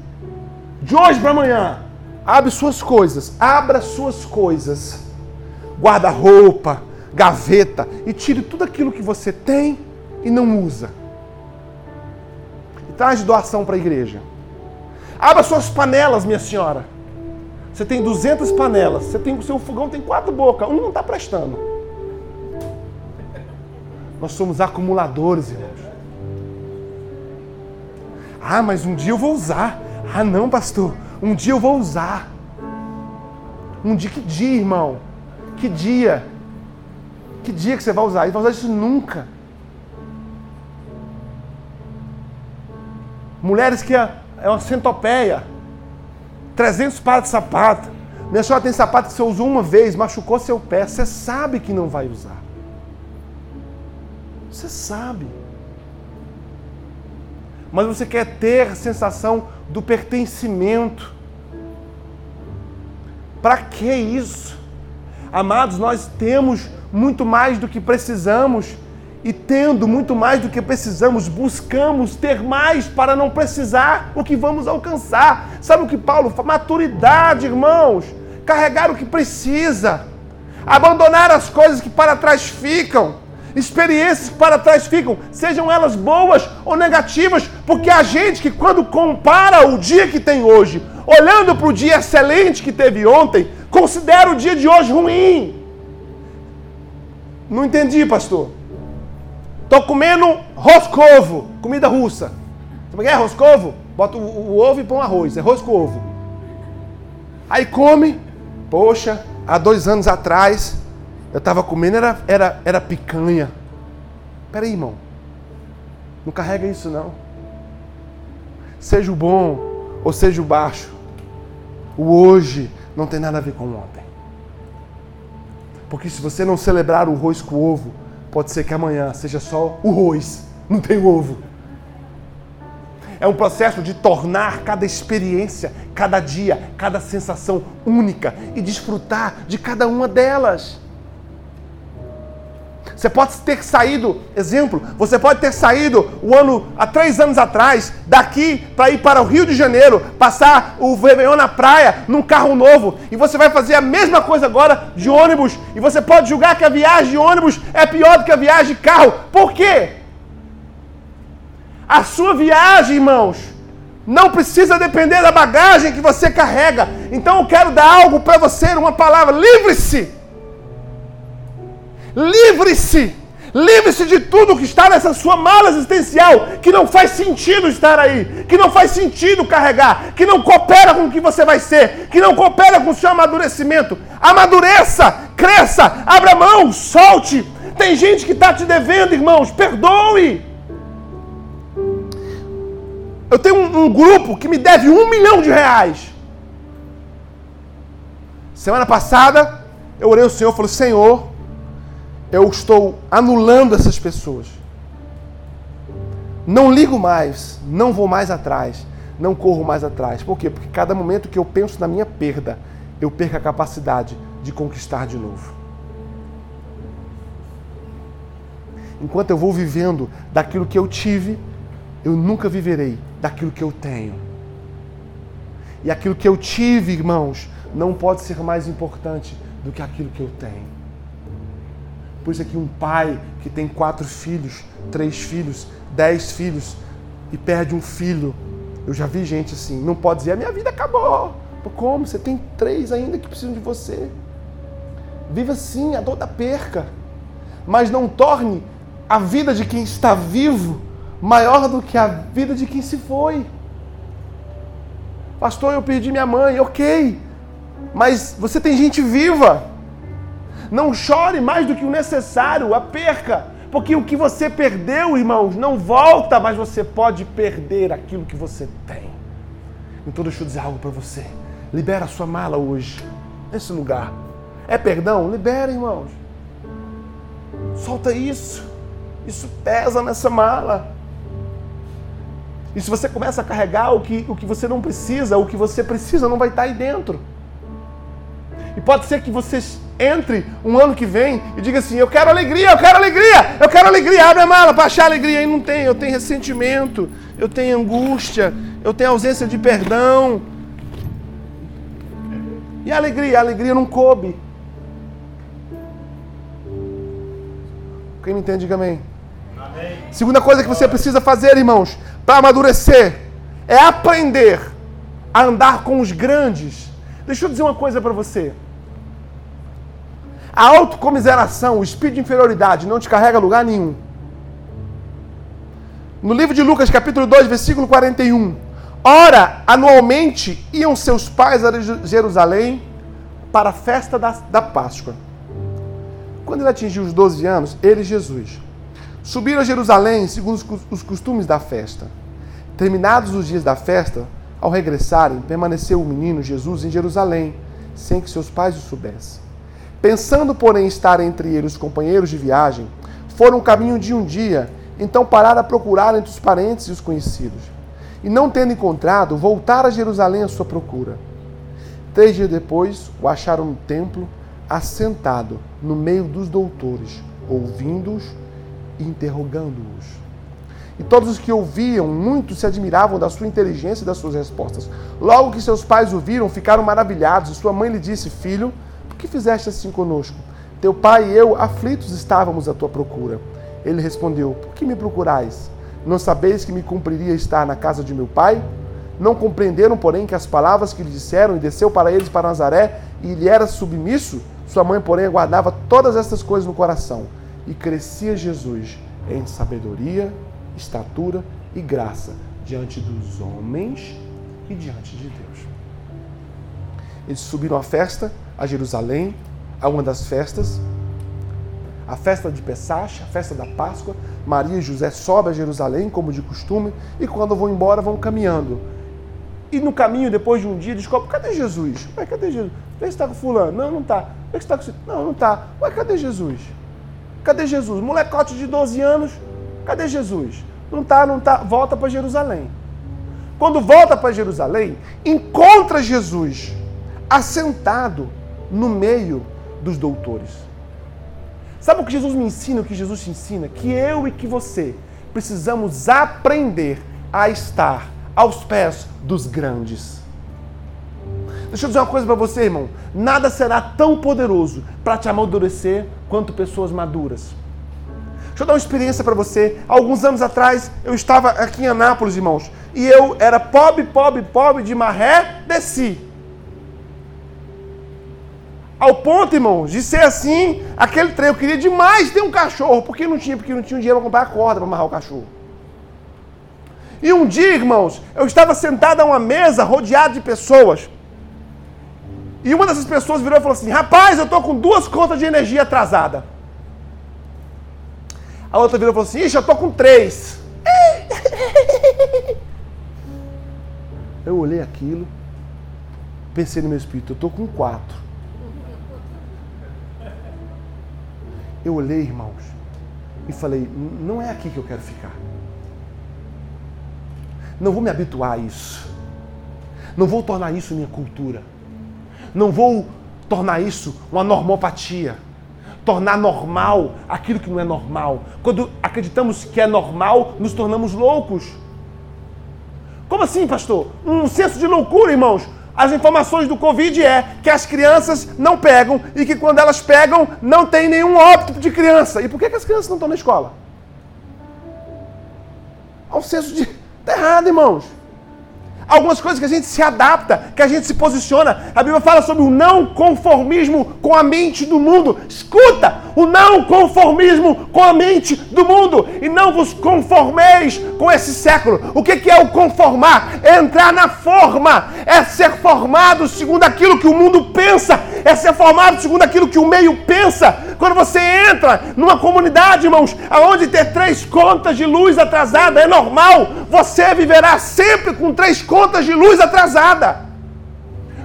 de hoje para amanhã, abre suas coisas, abra suas coisas, guarda-roupa, gaveta e tire tudo aquilo que você tem e não usa. E traz doação para a igreja. Abra suas panelas, minha senhora. Você tem 200 panelas. Você tem o seu fogão tem quatro bocas. Um não está prestando. Nós somos acumuladores, irmãos. Ah, mas um dia eu vou usar. Ah, não, pastor. Um dia eu vou usar. Um dia, que dia, irmão? Que dia? Que dia que você vai usar isso? Vai usar isso nunca. Mulheres que é, é uma centopeia. 300 pares de sapato. Minha senhora tem sapato que você usou uma vez, machucou seu pé. Você sabe que não vai usar. Você sabe. Mas você quer ter a sensação do pertencimento. Para que isso? Amados, nós temos muito mais do que precisamos e tendo muito mais do que precisamos, buscamos ter mais para não precisar o que vamos alcançar. Sabe o que Paulo fala? Maturidade, irmãos. Carregar o que precisa. Abandonar as coisas que para trás ficam. Experiências que para trás ficam, sejam elas boas ou negativas, porque a gente que quando compara o dia que tem hoje, olhando para o dia excelente que teve ontem, considera o dia de hoje ruim. Não entendi, pastor. tô comendo roscovo, comida russa. Sabe o que é roscovo? Bota o, o, o ovo e põe arroz, é roscovo. Aí come, poxa, há dois anos atrás, eu estava comendo, era, era, era picanha. Peraí, irmão. Não carrega isso não. Seja o bom ou seja o baixo. O hoje não tem nada a ver com o ontem. Porque se você não celebrar o arroz com ovo, pode ser que amanhã seja só o arroz, não tem ovo. É um processo de tornar cada experiência, cada dia, cada sensação única e desfrutar de cada uma delas. Você pode ter saído, exemplo, você pode ter saído o ano há três anos atrás, daqui para ir para o Rio de Janeiro, passar o Réveillon na praia, num carro novo, e você vai fazer a mesma coisa agora de ônibus, e você pode julgar que a viagem de ônibus é pior do que a viagem de carro. Por quê? A sua viagem, irmãos, não precisa depender da bagagem que você carrega. Então eu quero dar algo para você, uma palavra: livre-se Livre-se! Livre-se de tudo que está nessa sua mala existencial, que não faz sentido estar aí, que não faz sentido carregar, que não coopera com o que você vai ser, que não coopera com o seu amadurecimento. Amadureça, cresça, abra mão, solte. Tem gente que está te devendo, irmãos, perdoe. Eu tenho um, um grupo que me deve um milhão de reais. Semana passada, eu orei ao Senhor falei: Senhor, eu estou anulando essas pessoas. Não ligo mais, não vou mais atrás, não corro mais atrás. Por quê? Porque cada momento que eu penso na minha perda, eu perco a capacidade de conquistar de novo. Enquanto eu vou vivendo daquilo que eu tive, eu nunca viverei daquilo que eu tenho. E aquilo que eu tive, irmãos, não pode ser mais importante do que aquilo que eu tenho. Por isso aqui um pai que tem quatro filhos, três filhos, dez filhos e perde um filho. Eu já vi gente assim, não pode dizer, a minha vida acabou. Como? Você tem três ainda que precisam de você. Viva sim a dor da perca, mas não torne a vida de quem está vivo maior do que a vida de quem se foi. Pastor, eu perdi minha mãe, ok, mas você tem gente viva. Não chore mais do que o necessário, a perca. Porque o que você perdeu, irmãos, não volta, mas você pode perder aquilo que você tem. Então deixa eu dizer algo para você. Libera a sua mala hoje, nesse lugar. É perdão? Libera, irmãos. Solta isso. Isso pesa nessa mala. E se você começa a carregar o que, o que você não precisa, o que você precisa não vai estar aí dentro. E pode ser que você entre um ano que vem e diga assim: Eu quero alegria, eu quero alegria, eu quero alegria. Abre a mala para achar alegria. E não tem, eu tenho ressentimento, eu tenho angústia, eu tenho ausência de perdão. E a alegria? A alegria não coube. Quem me entende, diga amém. amém. Segunda coisa que você precisa fazer, irmãos, para amadurecer, é aprender a andar com os grandes. Deixa eu dizer uma coisa para você. A autocomiseração, o espírito de inferioridade, não te carrega a lugar nenhum. No livro de Lucas, capítulo 2, versículo 41. Ora, anualmente iam seus pais a Jerusalém para a festa da, da Páscoa. Quando ele atingiu os 12 anos, ele Jesus subiram a Jerusalém segundo os costumes da festa. Terminados os dias da festa, ao regressarem, permaneceu o menino Jesus em Jerusalém, sem que seus pais o soubessem. Pensando, porém, estar entre eles os companheiros de viagem, foram o caminho de um dia, então pararam a procurar entre os parentes e os conhecidos. E não tendo encontrado, voltaram a Jerusalém à sua procura. Três dias depois, o acharam no templo, assentado no meio dos doutores, ouvindo-os e interrogando-os. E todos os que ouviam, muitos se admiravam da sua inteligência e das suas respostas. Logo que seus pais o viram, ficaram maravilhados, e sua mãe lhe disse: Filho, que fizeste assim conosco? Teu pai e eu, aflitos, estávamos à tua procura. Ele respondeu: Por que me procurais? Não sabeis que me cumpriria estar na casa de meu pai? Não compreenderam, porém, que as palavras que lhe disseram e desceu para eles para Nazaré e lhe era submisso? Sua mãe, porém, guardava todas estas coisas no coração. E crescia Jesus em sabedoria, estatura e graça diante dos homens e diante de Deus. Eles subiram à festa a Jerusalém, a uma das festas, a festa de Pessach, a festa da Páscoa. Maria e José sobem a Jerusalém, como de costume, e quando vão embora, vão caminhando. E no caminho, depois de um dia, descobre: cadê Jesus? Ué, cadê Jesus? Vê se está com Fulano. Não, não está. Vê se está com. Não, não está. Ué, cadê Jesus? Cadê Jesus? Molecote de 12 anos, cadê Jesus? Não está, não está. Volta para Jerusalém. Quando volta para Jerusalém, encontra Jesus assentado no meio dos doutores. Sabe o que Jesus me ensina, o que Jesus te ensina? Que eu e que você precisamos aprender a estar aos pés dos grandes. Deixa eu dizer uma coisa para você, irmão. Nada será tão poderoso para te amadurecer quanto pessoas maduras. Deixa eu dar uma experiência para você. Alguns anos atrás, eu estava aqui em Anápolis, irmãos, e eu era pobre, pobre, pobre de maré, desci. Ao ponto, irmãos, de ser assim, aquele trem, eu queria demais ter um cachorro, porque não tinha, porque não tinha dinheiro para comprar a corda para amarrar o cachorro. E um dia, irmãos, eu estava sentado a uma mesa rodeado de pessoas. E uma dessas pessoas virou e falou assim: Rapaz, eu estou com duas contas de energia atrasada. A outra virou e falou assim: Ixi, eu estou com três. Eu olhei aquilo, pensei no meu espírito: Eu estou com quatro. Eu olhei, irmãos, e falei: Não é aqui que eu quero ficar. Não vou me habituar a isso. Não vou tornar isso minha cultura. Não vou tornar isso uma normopatia. Tornar normal aquilo que não é normal. Quando acreditamos que é normal, nos tornamos loucos. Como assim, pastor? Um senso de loucura, irmãos. As informações do Covid é que as crianças não pegam e que quando elas pegam, não tem nenhum óbito de criança. E por que, que as crianças não estão na escola? Há um senso de. Está errado, irmãos. Algumas coisas que a gente se adapta, que a gente se posiciona. A Bíblia fala sobre o não conformismo com a mente do mundo. Escuta! O não conformismo com a mente do mundo. E não vos conformeis com esse século. O que é o conformar? É entrar na forma. É ser formado segundo aquilo que o mundo pensa. É ser formado segundo aquilo que o meio pensa. Quando você entra numa comunidade, irmãos, aonde ter três contas de luz atrasada é normal, você viverá sempre com três contas de luz atrasada.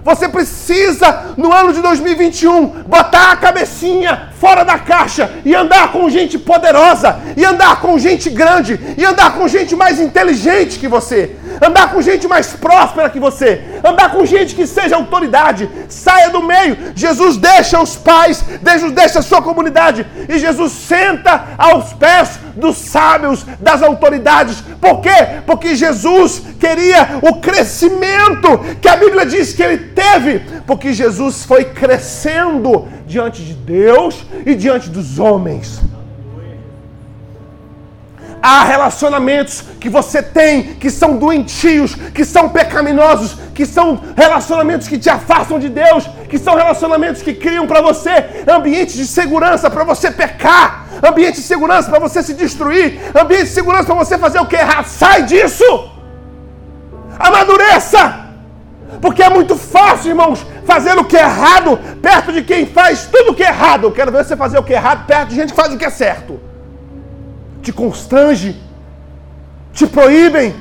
Você precisa, no ano de 2021, botar a cabecinha fora da caixa e andar com gente poderosa, e andar com gente grande, e andar com gente mais inteligente que você, andar com gente mais próspera que você, andar com gente que seja autoridade. Saia do meio. Jesus deixa os pais, Jesus deixa a sua comunidade, e Jesus senta aos pés dos sábios, das autoridades. Por quê? Porque Jesus queria o crescimento que a Bíblia diz que ele teve, porque Jesus foi crescendo diante de Deus e diante dos homens. Há relacionamentos que você tem que são doentios, que são pecaminosos, que são relacionamentos que te afastam de Deus, que são relacionamentos que criam para você ambientes de segurança para você pecar, ambiente de segurança para você se destruir, ambiente de segurança para você fazer o que errado. Sai disso! Amadureça! Porque é muito fácil, irmãos, fazer o que é errado perto de quem faz tudo o que é errado. Eu quero ver você fazer o que é errado perto de gente que faz o que é certo. Te constrange, te proíbem.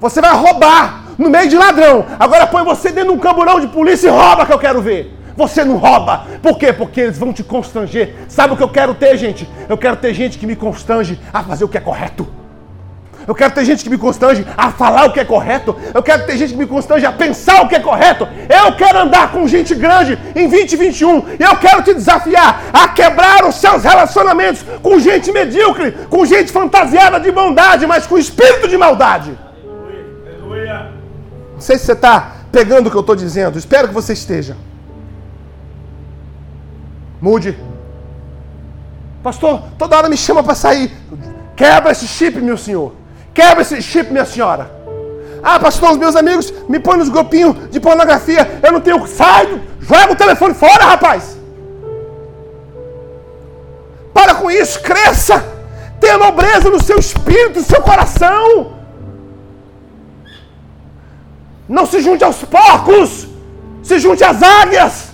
Você vai roubar no meio de ladrão. Agora põe você dentro de um camburão de polícia e rouba que eu quero ver. Você não rouba. Por quê? Porque eles vão te constranger. Sabe o que eu quero ter, gente? Eu quero ter gente que me constrange a fazer o que é correto. Eu quero ter gente que me constrange a falar o que é correto. Eu quero ter gente que me constrange a pensar o que é correto. Eu quero andar com gente grande em 2021. E eu quero te desafiar a quebrar os seus relacionamentos com gente medíocre, com gente fantasiada de bondade, mas com espírito de maldade. Não sei se você está pegando o que eu estou dizendo. Espero que você esteja. Mude. Pastor, toda hora me chama para sair. Quebra esse chip, meu senhor. Quebra esse chip, minha senhora. Ah, pastor, os meus amigos me põem nos grupinhos de pornografia. Eu não tenho. Sai! Joga o telefone fora, rapaz! Para com isso, cresça. Tenha nobreza no seu espírito, no seu coração. Não se junte aos porcos, se junte às águias.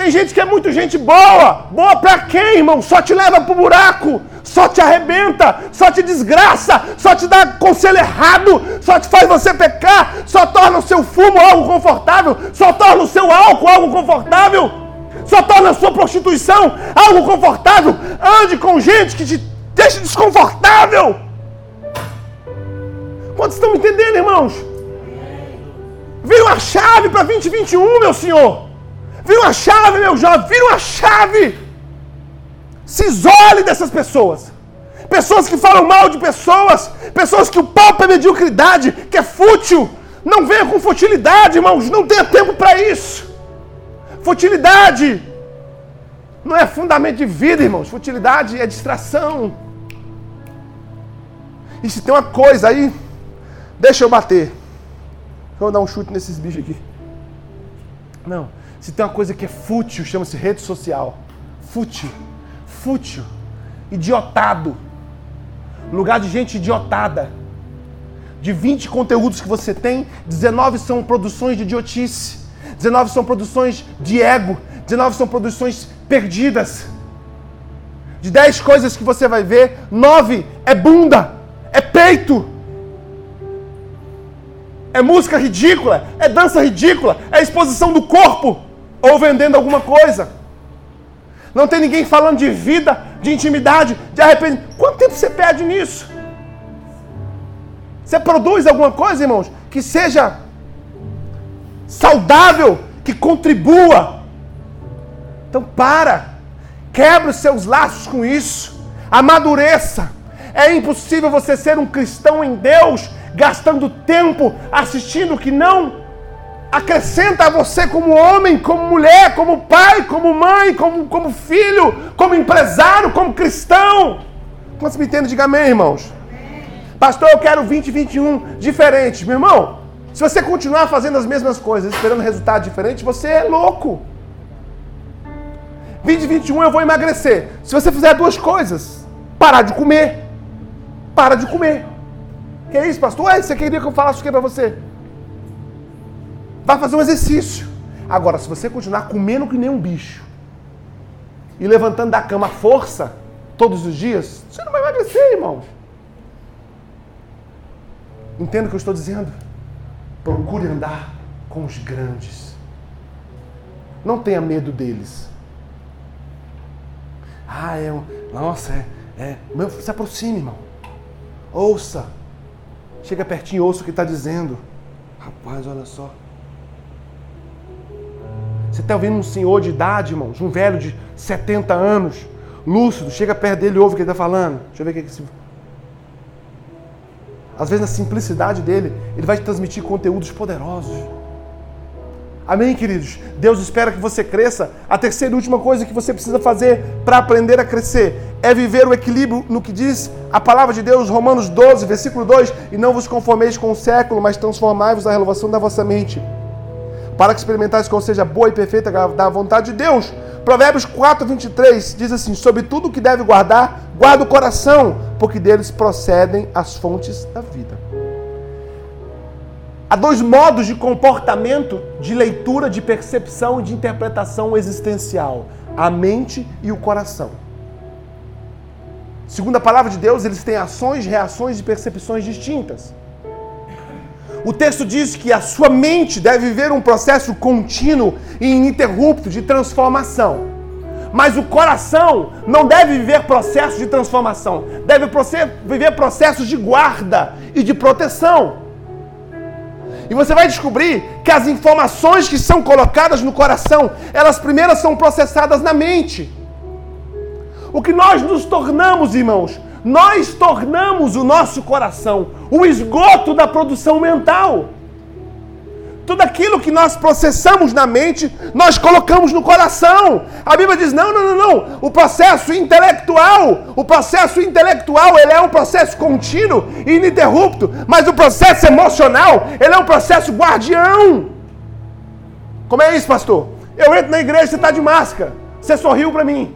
Tem gente que é muito gente boa. Boa pra quem, irmão? Só te leva pro buraco, só te arrebenta, só te desgraça, só te dá conselho errado, só te faz você pecar, só torna o seu fumo algo confortável, só torna o seu álcool algo confortável, só torna a sua prostituição algo confortável. Ande com gente que te deixa desconfortável. Quantos estão entendendo, irmãos? Vira uma chave para 2021, meu senhor. Vira uma chave, meu jovem. Vira uma chave. Se isole dessas pessoas. Pessoas que falam mal de pessoas. Pessoas que o papo é mediocridade, que é fútil. Não venha com futilidade, irmãos. Não tenha tempo para isso. Futilidade não é fundamento de vida, irmãos. Futilidade é distração. E se tem uma coisa aí Deixa eu bater. Vou dar um chute nesses bichos aqui. Não. Se tem uma coisa que é fútil, chama-se rede social. Fútil. Fútil. Idiotado. Lugar de gente idiotada. De 20 conteúdos que você tem, 19 são produções de idiotice. 19 são produções de ego. 19 são produções perdidas. De 10 coisas que você vai ver, 9 é bunda, é peito é música ridícula, é dança ridícula, é exposição do corpo ou vendendo alguma coisa. Não tem ninguém falando de vida, de intimidade, de arrependimento. Quanto tempo você perde nisso? Você produz alguma coisa, irmãos, que seja saudável, que contribua. Então para, quebra os seus laços com isso, amadureça. É impossível você ser um cristão em Deus gastando tempo assistindo que não acrescenta a você como homem, como mulher, como pai, como mãe, como, como filho, como empresário, como cristão. Quantos me entendem? Diga amém, irmãos. Pastor, eu quero 2021 diferente. Meu irmão, se você continuar fazendo as mesmas coisas, esperando resultado diferente, você é louco. 2021 eu vou emagrecer. Se você fizer duas coisas, parar de comer. Para de comer. Que é isso, pastor? Ué, você queria que eu falasse o que para você? Vai fazer um exercício. Agora, se você continuar comendo que nem um bicho e levantando da cama à força todos os dias, você não vai emagrecer, irmãos. Entenda o que eu estou dizendo? Procure andar com os grandes. Não tenha medo deles. Ah, é. Nossa, é. é. Se aproxime, irmão. Ouça. Chega pertinho ouça o que está dizendo. Rapaz, olha só. Você está ouvindo um senhor de idade, irmãos, um velho de 70 anos, lúcido, chega perto dele e ouve o que ele está falando. Deixa eu ver o que é que se. Às vezes, na simplicidade dele, ele vai te transmitir conteúdos poderosos. Amém, queridos? Deus espera que você cresça. A terceira e última coisa que você precisa fazer para aprender a crescer é viver o equilíbrio no que diz a palavra de Deus, Romanos 12, versículo 2: E não vos conformeis com o século, mas transformai-vos na renovação da vossa mente, para que experimentais qual seja boa e perfeita da vontade de Deus. Provérbios 4, 23 diz assim: Sobre tudo que deve guardar, guarda o coração, porque deles procedem as fontes da vida. Há dois modos de comportamento, de leitura, de percepção e de interpretação existencial: a mente e o coração. Segundo a palavra de Deus, eles têm ações, reações e percepções distintas. O texto diz que a sua mente deve viver um processo contínuo e ininterrupto de transformação. Mas o coração não deve viver processos de transformação, deve viver processos de guarda e de proteção. E você vai descobrir que as informações que são colocadas no coração, elas primeiras são processadas na mente. O que nós nos tornamos, irmãos, nós tornamos o nosso coração o esgoto da produção mental. Tudo aquilo que nós processamos na mente, nós colocamos no coração. A Bíblia diz: não, não, não, não. O processo intelectual, o processo intelectual, ele é um processo contínuo e ininterrupto. Mas o processo emocional, ele é um processo guardião. Como é isso, pastor? Eu entro na igreja, você está de máscara. Você sorriu para mim.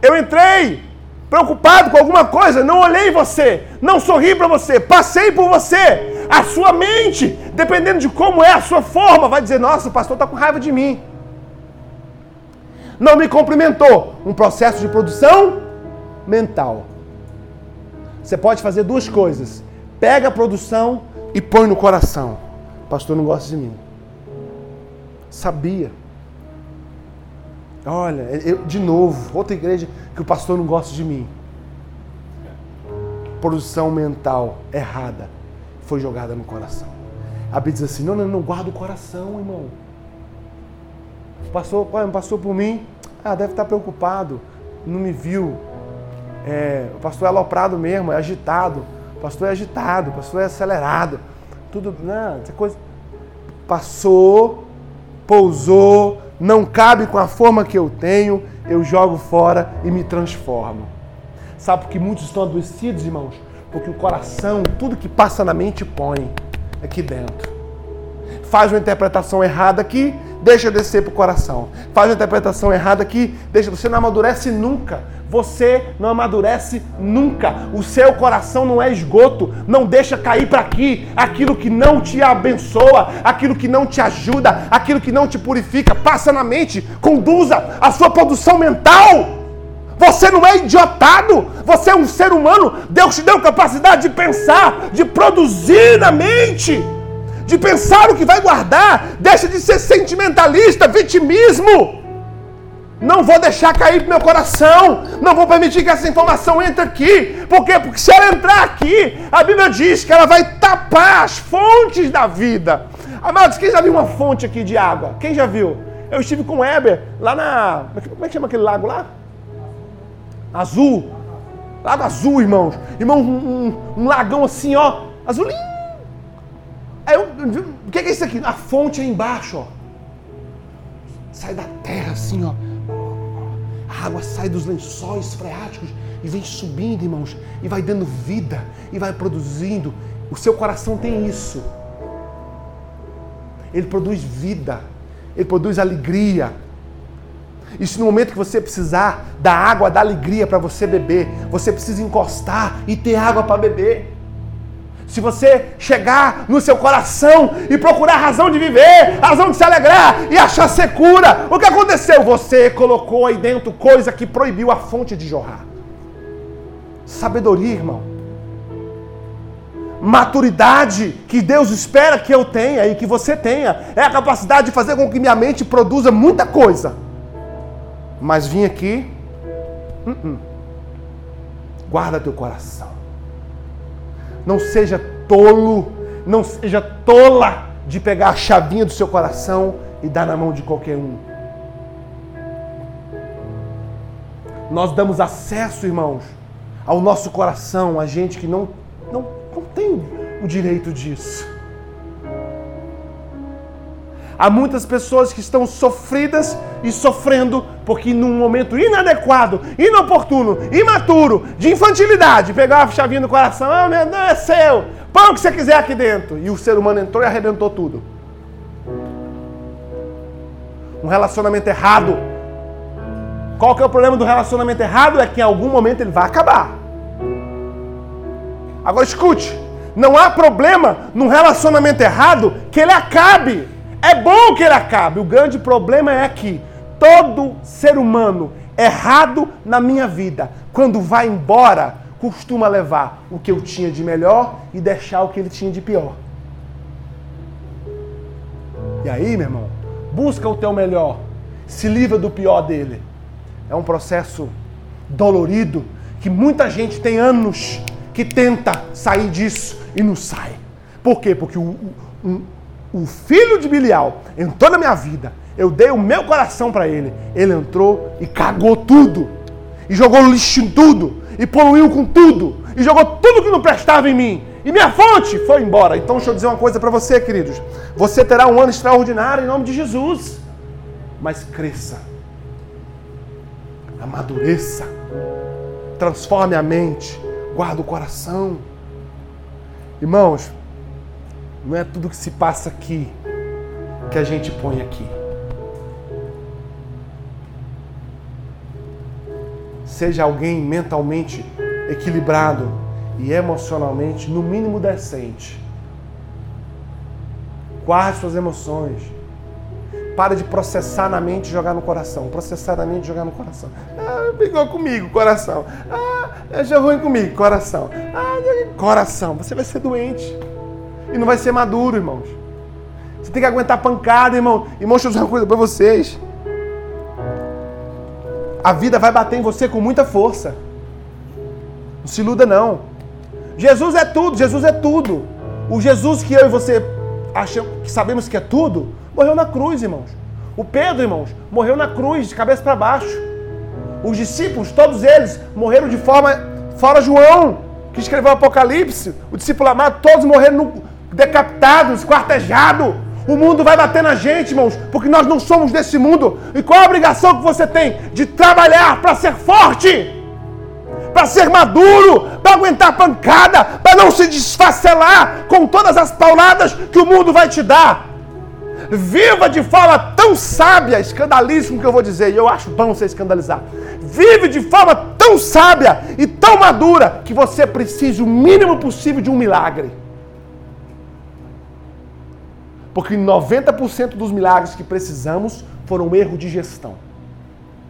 Eu entrei preocupado com alguma coisa, não olhei você, não sorri para você, passei por você. A sua mente, dependendo de como é a sua forma, vai dizer: Nossa, o pastor está com raiva de mim. Não me cumprimentou. Um processo de produção mental. Você pode fazer duas coisas: pega a produção e põe no coração. Pastor não gosta de mim. Sabia. Olha, eu, de novo, outra igreja que o pastor não gosta de mim. Produção mental errada foi jogada no coração. A Bíblia diz assim: não, não, não, guarda o coração, irmão. Passou, passou por mim, ah, deve estar preocupado, não me viu. É, o pastor é aloprado mesmo, é agitado. O pastor é agitado, o pastor é acelerado. Tudo, não, essa coisa. Passou, pousou, não cabe com a forma que eu tenho, eu jogo fora e me transformo. Sabe por que muitos estão adoecidos, irmãos? Porque o coração, tudo que passa na mente, põe aqui dentro. Faz uma interpretação errada aqui, deixa descer para o coração. Faz uma interpretação errada aqui, deixa. Você não amadurece nunca. Você não amadurece nunca. O seu coração não é esgoto. Não deixa cair para aqui aquilo que não te abençoa, aquilo que não te ajuda, aquilo que não te purifica. Passa na mente, conduza a sua produção mental. Você não é idiotado. Você é um ser humano. Deus te deu capacidade de pensar, de produzir na mente de pensar o que vai guardar, deixa de ser sentimentalista, vitimismo. Não vou deixar cair meu coração, não vou permitir que essa informação entre aqui. Por quê? Porque se ela entrar aqui, a Bíblia diz que ela vai tapar as fontes da vida. Amados, quem já viu uma fonte aqui de água? Quem já viu? Eu estive com o Heber lá na. Como é que chama aquele lago lá? Azul. Lago Azul, irmãos. Irmão, um, um, um lagão assim, ó. Azulinho Aí eu, o que é isso aqui? A fonte é embaixo, ó. Sai da terra assim, ó. A água sai dos lençóis freáticos e vem subindo, irmãos, e vai dando vida e vai produzindo. O seu coração tem isso. Ele produz vida, ele produz alegria. E se no momento que você precisar da água da alegria para você beber, você precisa encostar e ter água para beber se você chegar no seu coração e procurar razão de viver, razão de se alegrar e achar secura, o que aconteceu? Você colocou aí dentro coisa que proibiu a fonte de jorrar. Sabedoria, irmão. Maturidade que Deus espera que eu tenha e que você tenha é a capacidade de fazer com que minha mente produza muita coisa. Mas vim aqui, uh -uh. guarda teu coração. Não seja tolo, não seja tola de pegar a chavinha do seu coração e dar na mão de qualquer um. Nós damos acesso, irmãos, ao nosso coração a gente que não, não, não tem o direito disso. Há muitas pessoas que estão sofridas e sofrendo porque num momento inadequado, inoportuno, imaturo, de infantilidade, pegar a chavinha do coração, ah, meu Deus, é seu, põe o que você quiser aqui dentro. E o ser humano entrou e arrebentou tudo. Um relacionamento errado. Qual que é o problema do relacionamento errado? É que em algum momento ele vai acabar. Agora escute, não há problema num relacionamento errado que ele acabe. É bom que ele acabe. O grande problema é que todo ser humano errado na minha vida, quando vai embora, costuma levar o que eu tinha de melhor e deixar o que ele tinha de pior. E aí, meu irmão, busca o teu melhor, se livra do pior dele. É um processo dolorido que muita gente tem anos que tenta sair disso e não sai. Por quê? Porque o, o, o filho de Bilial entrou na minha vida, eu dei o meu coração para ele, ele entrou e cagou tudo, e jogou lixo em tudo, e poluiu com tudo, e jogou tudo que não prestava em mim, e minha fonte foi embora. Então deixa eu dizer uma coisa para você, queridos: você terá um ano extraordinário em nome de Jesus, mas cresça, amadureça, transforme a mente, guarda o coração. Irmãos, não é tudo que se passa aqui que a gente põe aqui. seja alguém mentalmente equilibrado e emocionalmente, no mínimo, decente. Guarde suas emoções. Para de processar na mente e jogar no coração. Processar na mente e jogar no coração. Ah, brigou comigo, coração. Ah, achou ruim comigo, coração. Ah, coração. Você vai ser doente. E não vai ser maduro, irmãos. Você tem que aguentar pancada, irmão. Eu dizer uma coisa para vocês. A vida vai bater em você com muita força. Não se iluda, não. Jesus é tudo, Jesus é tudo. O Jesus que eu e você achamos, que sabemos que é tudo, morreu na cruz, irmãos. O Pedro, irmãos, morreu na cruz, de cabeça para baixo. Os discípulos, todos eles, morreram de forma. Fora João, que escreveu o Apocalipse, o discípulo amado, todos morreram no, decapitados, esquartejados. O mundo vai bater na gente, irmãos, porque nós não somos desse mundo. E qual a obrigação que você tem? De trabalhar para ser forte, para ser maduro, para aguentar pancada, para não se desfacelar com todas as pauladas que o mundo vai te dar. Viva de forma tão sábia, escandalíssimo que eu vou dizer, e eu acho bom você escandalizar. Vive de forma tão sábia e tão madura que você precise o mínimo possível de um milagre. Porque 90% dos milagres que precisamos foram erro de gestão.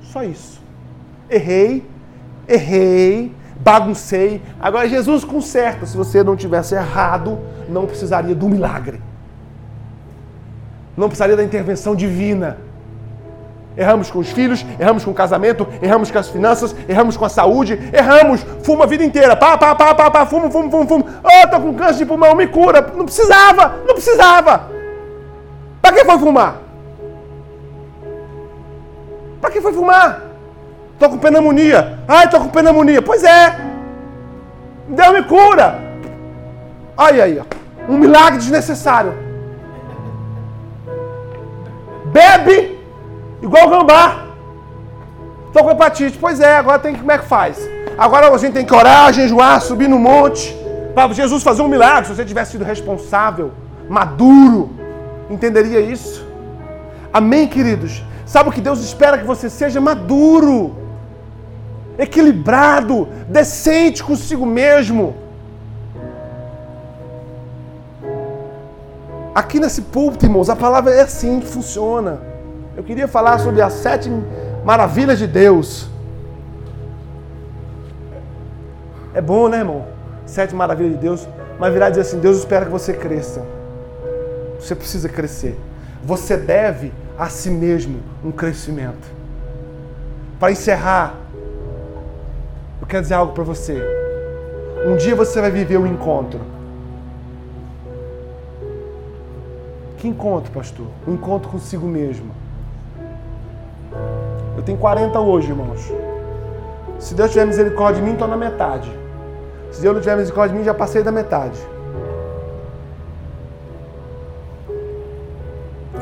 Só isso. Errei, errei, baguncei. Agora Jesus conserta. Se você não tivesse errado, não precisaria do milagre. Não precisaria da intervenção divina. Erramos com os filhos, erramos com o casamento, erramos com as finanças, erramos com a saúde, erramos, fumo a vida inteira, pá, pá, pá, pá, pá, fumo, fumo, fumo, fumo. Oh, tô com câncer de pulmão, me cura. Não precisava, não precisava. Para que foi fumar? Para que foi fumar? Tô com pneumonia. Ai, tô com pneumonia. Pois é. Deus me cura. Olha aí, ó. um milagre desnecessário. Bebe igual gambá. Tô com hepatite. Pois é, agora tem que como é que faz? Agora a gente tem que orar, jejuar, subir no monte para Jesus fazer um milagre. Se você tivesse sido responsável, maduro, entenderia isso. Amém, queridos? Sabe o que Deus espera que você seja maduro, equilibrado, decente consigo mesmo. Aqui nesse púlpito, irmãos, a palavra é assim que funciona. Eu queria falar sobre as sete maravilhas de Deus. É bom, né, irmão? Sete maravilhas de Deus. Mas virar e dizer assim: Deus espera que você cresça. Você precisa crescer. Você deve a si mesmo um crescimento. Para encerrar, eu quero dizer algo para você. Um dia você vai viver um encontro. Que encontro, pastor? Um encontro consigo mesmo. Eu tenho 40 hoje, irmãos. Se Deus tiver misericórdia de mim, estou na metade. Se Deus não tiver misericórdia de mim, já passei da metade.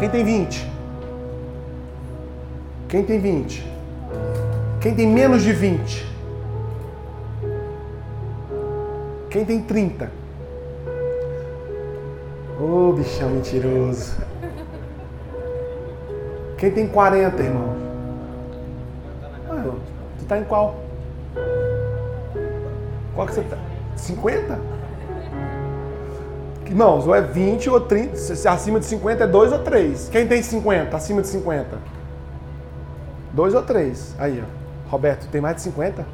Quem tem 20? Quem tem 20? Quem tem menos de 20? Quem tem 30? Ô oh, bichão mentiroso. Quem tem 40, irmão? Ah, tu tá em qual? Qual que você tá? 50? Irmãos, ou é 20 ou 30. Se acima de 50 é 2 ou 3. Quem tem 50? Acima de 50? 2 ou 3. Aí, ó. Roberto, tem mais de 50?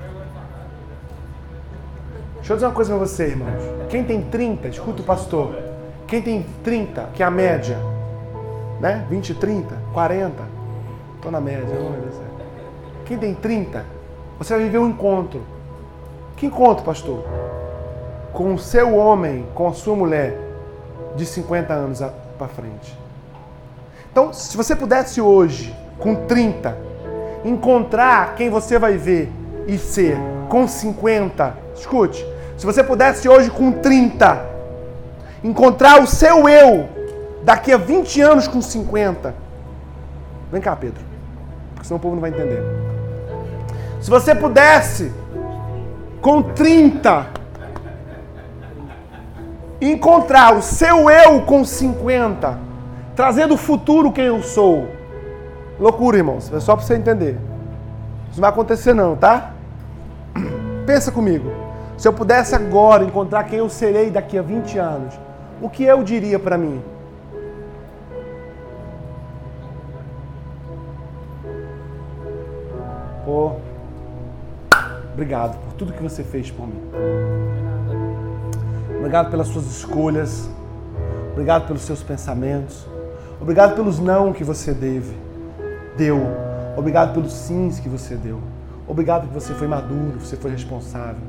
Deixa eu dizer uma coisa pra você, irmãos. Quem tem 30, escuta o pastor. Quem tem 30, que é a média, né? 20, 30, 40. Tô na média, não vai Quem tem 30, você vai viver um encontro. Que encontro, pastor? Com o seu homem, com a sua mulher de 50 anos para frente. Então, se você pudesse hoje, com 30, encontrar quem você vai ver e ser com 50, escute, se você pudesse hoje com 30, encontrar o seu eu daqui a 20 anos com 50. Vem cá, Pedro, porque senão o povo não vai entender. Se você pudesse com 30 encontrar o seu eu com 50, trazendo o futuro quem eu sou. Loucura, irmãos. É só para você entender. Isso não vai acontecer não, tá? Pensa comigo. Se eu pudesse agora encontrar quem eu serei daqui a 20 anos, o que eu diria para mim? Pô, obrigado por tudo que você fez por mim. Obrigado pelas suas escolhas. Obrigado pelos seus pensamentos. Obrigado pelos não que você deu. Obrigado pelos sims que você deu. Obrigado que você foi maduro, você foi responsável.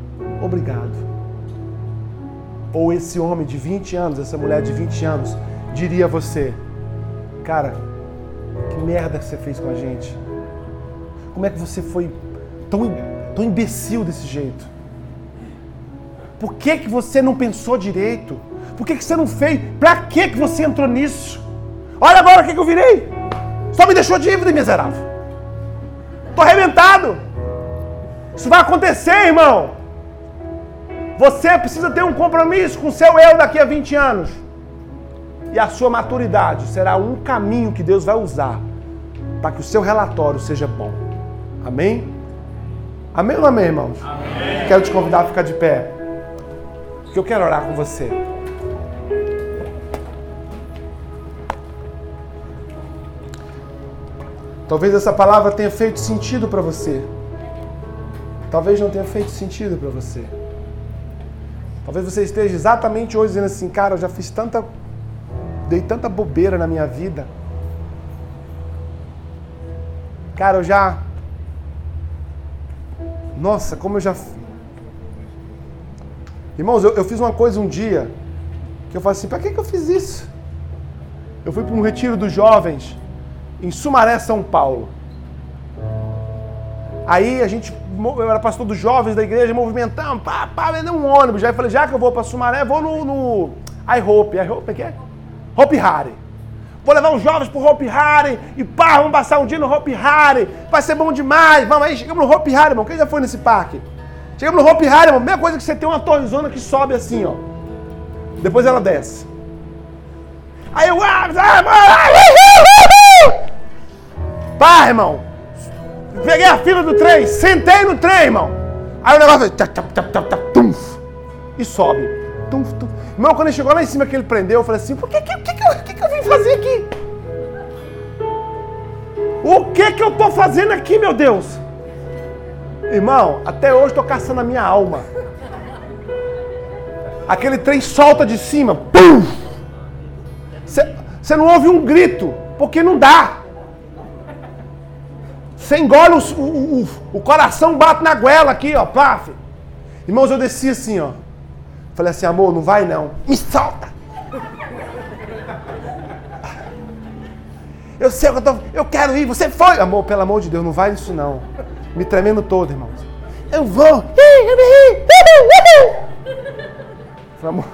Obrigado. Ou esse homem de 20 anos, essa mulher de 20 anos, diria a você: Cara, que merda que você fez com a gente. Como é que você foi tão, tão imbecil desse jeito? Por que, que você não pensou direito? Por que, que você não fez? Pra que, que você entrou nisso? Olha agora o que, que eu virei! Só me deixou dívida, miserável. Tô arrebentado. Isso vai acontecer, irmão. Você precisa ter um compromisso com o seu eu daqui a 20 anos. E a sua maturidade será um caminho que Deus vai usar para que o seu relatório seja bom. Amém? Amém ou amém, irmãos? Amém. Quero te convidar a ficar de pé. Porque eu quero orar com você. Talvez essa palavra tenha feito sentido para você. Talvez não tenha feito sentido para você. Talvez você esteja exatamente hoje dizendo assim, cara, eu já fiz tanta. dei tanta bobeira na minha vida. Cara, eu já nossa, como eu já. Irmãos, eu, eu fiz uma coisa um dia que eu falei assim: para que, que eu fiz isso? Eu fui para um retiro dos jovens em Sumaré, São Paulo. Aí a gente, eu era pastor dos jovens da igreja, movimentando, pá, pá, vendeu um ônibus. Aí eu falei: já que eu vou para Sumaré, vou no, no iHope. iHope é que é? Hope Harry. Vou levar os jovens pro Hope Harry e pá, vamos passar um dia no Hope Harry. Vai ser bom demais. Vamos aí, chegamos no Hope Harry, irmão. Quem já foi nesse parque? Chegamos no Hope Harry, irmão. Mesma coisa que você tem uma torrezona que sobe assim, ó. Depois ela desce. Aí eu. Ah, ah, pá, irmão. Peguei a fila do trem, sentei no trem, irmão. Aí o negócio fez. E sobe. Tum, tum. Irmão, quando ele chegou lá em cima que ele prendeu, eu falei assim: por que, que, que, que, eu, que, que eu vim fazer aqui? O que que eu tô fazendo aqui, meu Deus? Irmão, até hoje estou caçando a minha alma. Aquele trem solta de cima, pum! Você não ouve um grito, porque não dá. Você engole o, o, o, o coração bate na goela aqui, ó, paf. Irmãos, eu desci assim, ó. Falei assim, amor, não vai não. Me solta! Eu sei que eu tô. Eu quero ir, você foi! Amor, pelo amor de Deus, não vai nisso não. Me tremendo todo, irmãos. Eu vou! Falei, amor.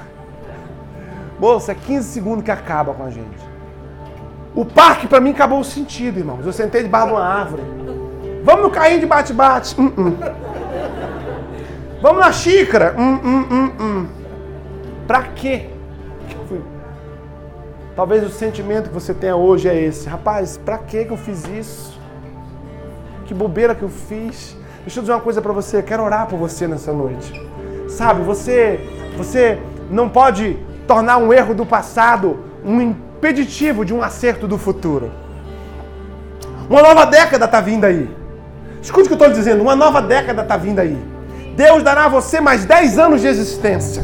Moça, é 15 segundos que acaba com a gente. O parque para mim acabou o sentido, irmãos. Eu sentei debaixo de uma árvore. Vamos no carrinho de bate-bate. Uh -uh. Vamos na xícara. Hum, hum, hum, hum. Pra quê? Talvez o sentimento que você tenha hoje é esse. Rapaz, pra que eu fiz isso? Que bobeira que eu fiz. Deixa eu dizer uma coisa para você. Quero orar por você nessa noite. Sabe, você, você não pode tornar um erro do passado um impeditivo de um acerto do futuro. Uma nova década está vindo aí. Escute o que eu estou dizendo. Uma nova década está vindo aí. Deus dará a você mais 10 anos de existência.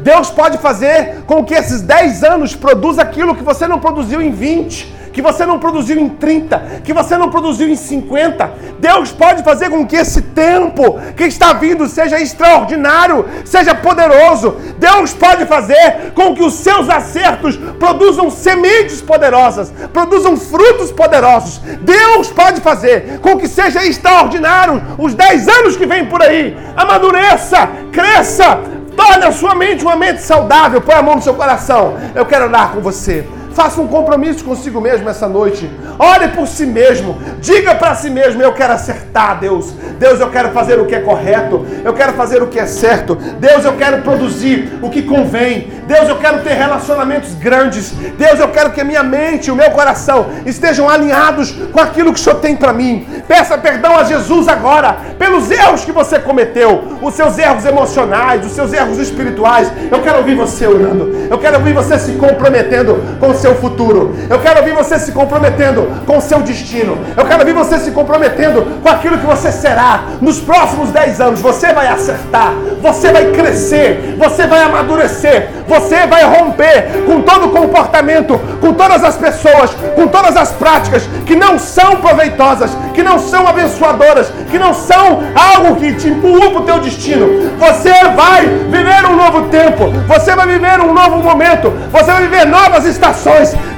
Deus pode fazer com que esses 10 anos produza aquilo que você não produziu em 20 que você não produziu em 30, que você não produziu em 50. Deus pode fazer com que esse tempo que está vindo seja extraordinário, seja poderoso. Deus pode fazer com que os seus acertos produzam sementes poderosas, produzam frutos poderosos. Deus pode fazer com que seja extraordinário os 10 anos que vêm por aí. Amadureça, cresça, torne a sua mente uma mente saudável. Põe a mão no seu coração. Eu quero orar com você. Faça um compromisso consigo mesmo essa noite. Ore por si mesmo. Diga para si mesmo: Eu quero acertar, Deus. Deus, eu quero fazer o que é correto. Eu quero fazer o que é certo. Deus, eu quero produzir o que convém. Deus, eu quero ter relacionamentos grandes. Deus, eu quero que a minha mente e o meu coração estejam alinhados com aquilo que o Senhor tem para mim. Peça perdão a Jesus agora pelos erros que você cometeu, os seus erros emocionais, os seus erros espirituais. Eu quero ouvir você orando. Eu quero ouvir você se comprometendo com o seu futuro. Eu quero ouvir você se comprometendo com o seu destino. Eu quero ouvir você se comprometendo com aquilo que você será nos próximos 10 anos. Você vai acertar, você vai crescer, você vai amadurecer, você vai romper com todo comportamento, com todas as pessoas, com todas as práticas que não são proveitosas, que não são abençoadoras, que não são algo que te empurra para o teu destino. Você vai viver um novo tempo, você vai viver um novo momento, você vai viver novas estações.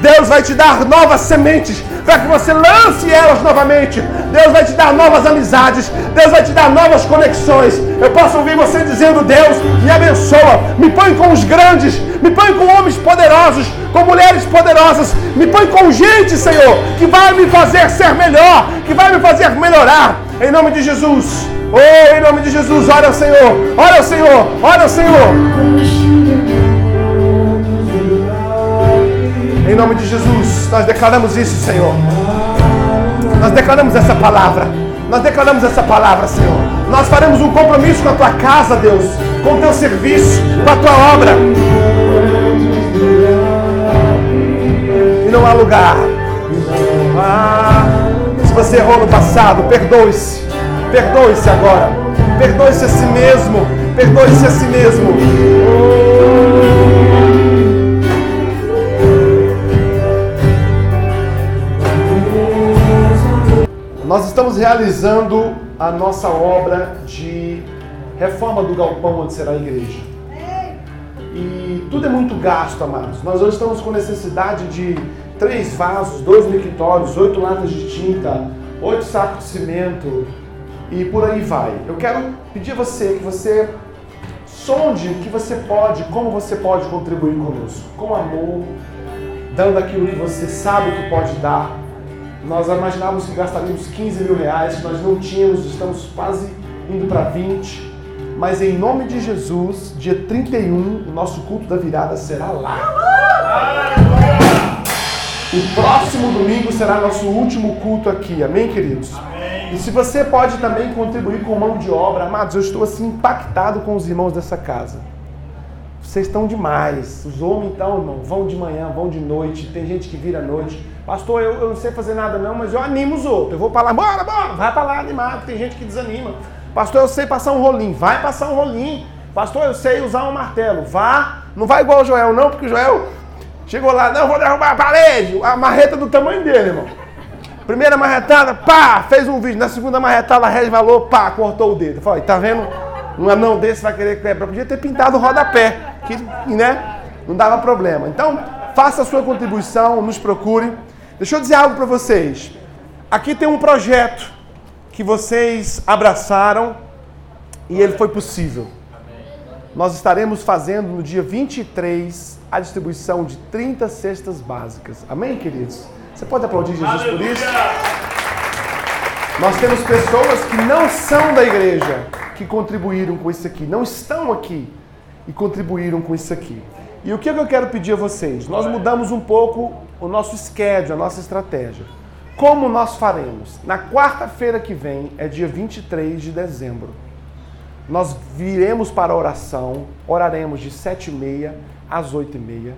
Deus vai te dar novas sementes para que você lance elas novamente. Deus vai te dar novas amizades, Deus vai te dar novas conexões. Eu posso ouvir você dizendo: Deus, me abençoa, me põe com os grandes, me põe com homens poderosos, com mulheres poderosas, me põe com gente, Senhor, que vai me fazer ser melhor, que vai me fazer melhorar. Em nome de Jesus. Oh, em nome de Jesus, ao Senhor, ao Senhor, ao Senhor. Em nome de Jesus, nós declaramos isso, Senhor. Nós declaramos essa palavra. Nós declaramos essa palavra, Senhor. Nós faremos um compromisso com a tua casa, Deus, com o teu serviço, com a tua obra. E não há lugar. Se você errou no passado, perdoe-se. Perdoe-se agora. Perdoe-se a si mesmo. Perdoe-se a si mesmo. Nós estamos realizando a nossa obra de reforma do galpão onde será a igreja. E tudo é muito gasto, amados. Nós hoje estamos com necessidade de três vasos, dois mictórios, oito latas de tinta, oito sacos de cimento e por aí vai. Eu quero pedir a você que você sonde o que você pode, como você pode contribuir conosco. Com amor, dando aquilo que você sabe que pode dar nós imaginávamos que gastaríamos 15 mil reais, nós não tínhamos, estamos quase indo para 20. Mas em nome de Jesus, dia 31, o nosso culto da virada será lá. O próximo domingo será nosso último culto aqui, amém, queridos? Amém. E se você pode também contribuir com mão de obra, amados, eu estou assim impactado com os irmãos dessa casa. Vocês estão demais. Os homens então, irmão, vão de manhã, vão de noite, tem gente que vira à noite. Pastor, eu, eu não sei fazer nada não, mas eu animo os outros. Eu vou para lá, bora, bora, vai para lá animado, tem gente que desanima. Pastor, eu sei passar um rolinho, vai passar um rolinho. Pastor, eu sei usar um martelo, vá. Não vai igual o Joel não, porque o Joel chegou lá, não, vou derrubar a parede. A marreta do tamanho dele, irmão. Primeira marretada, pá, fez um vídeo. Na segunda marretada, resvalou, pá, cortou o dedo. Falei, tá vendo? Um anão desse vai querer quebrar. Podia ter pintado o rodapé, que, né? Não dava problema. Então, faça a sua contribuição, nos procure. Deixa eu dizer algo para vocês. Aqui tem um projeto que vocês abraçaram e ele foi possível. Nós estaremos fazendo no dia 23 a distribuição de 30 cestas básicas. Amém, queridos? Você pode aplaudir Jesus por isso? Nós temos pessoas que não são da igreja que contribuíram com isso aqui, não estão aqui e contribuíram com isso aqui. E o que eu quero pedir a vocês? Nós mudamos um pouco o nosso schedule, a nossa estratégia. Como nós faremos? Na quarta-feira que vem, é dia 23 de dezembro. Nós viremos para a oração, oraremos de 7h30 às 8h30.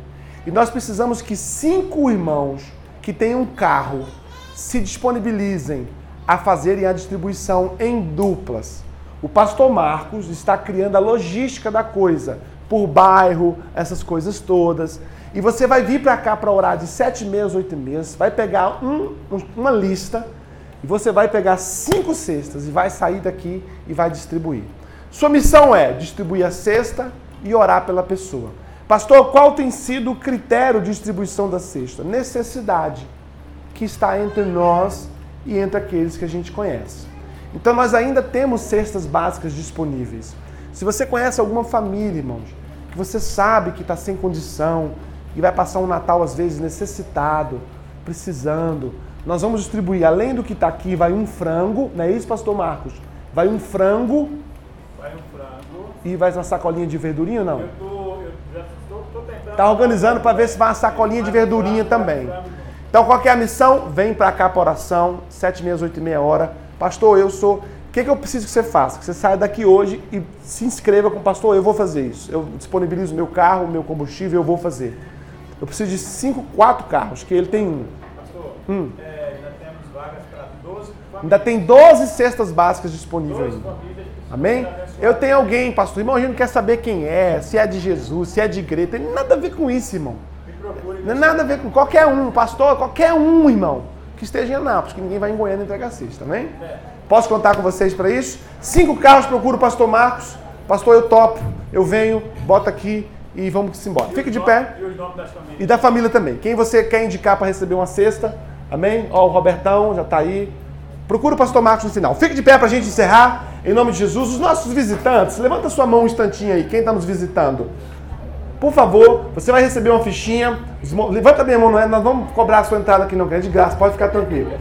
E nós precisamos que cinco irmãos que têm um carro se disponibilizem a fazerem a distribuição em duplas. O pastor Marcos está criando a logística da coisa por bairro, essas coisas todas. E você vai vir para cá para orar de sete meses, oito meses, vai pegar um, uma lista e você vai pegar cinco cestas e vai sair daqui e vai distribuir. Sua missão é distribuir a cesta e orar pela pessoa. Pastor, qual tem sido o critério de distribuição da cesta? Necessidade que está entre nós e entre aqueles que a gente conhece. Então nós ainda temos cestas básicas disponíveis. Se você conhece alguma família, irmãos, que você sabe que está sem condição, e vai passar um Natal, às vezes, necessitado, precisando. Nós vamos distribuir, além do que está aqui, vai um frango, não é isso, pastor Marcos? Vai um frango. Vai um frango. E vai uma sacolinha de verdurinha ou não? Eu tô, eu já estou, tô tentando. Tá organizando para ver se vai uma sacolinha de verdurinha também. Então, qual é a missão? Vem para cá para oração, sete meia, oito e meia hora. Pastor, eu sou. O que, que eu preciso que você faça? Que você saia daqui hoje e se inscreva com o pastor. Eu vou fazer isso. Eu disponibilizo meu carro, meu combustível, eu vou fazer. Eu preciso de cinco, quatro carros, que ele tem um. Pastor, hum. é, ainda temos vagas para 12 famílias. Ainda tem 12 cestas básicas disponíveis 12 ainda. famílias. Amém? Eu tenho alguém, pastor. Irmão, a gente não quer saber quem é, se é de Jesus, se é de igreja. Tem nada a ver com isso, irmão. Não é nada a ver com qualquer um, pastor, qualquer um, irmão, que esteja em Anápolis, que ninguém vai em Goiânia entregar cesta, amém? Posso contar com vocês para isso? Cinco carros, procuro o pastor Marcos. Pastor, eu topo, eu venho, bota aqui e vamos embora. Fique de pé. E da família também. Quem você quer indicar para receber uma cesta? Amém? Ó, o Robertão já está aí. Procura o pastor Marcos no final. Fique de pé para a gente encerrar. Em nome de Jesus. Os nossos visitantes, levanta sua mão um instantinho aí. Quem está nos visitando? Por favor, você vai receber uma fichinha. Levanta minha mão, não é? Nós vamos cobrar a sua entrada aqui, não, que é de graça, pode ficar tranquilo.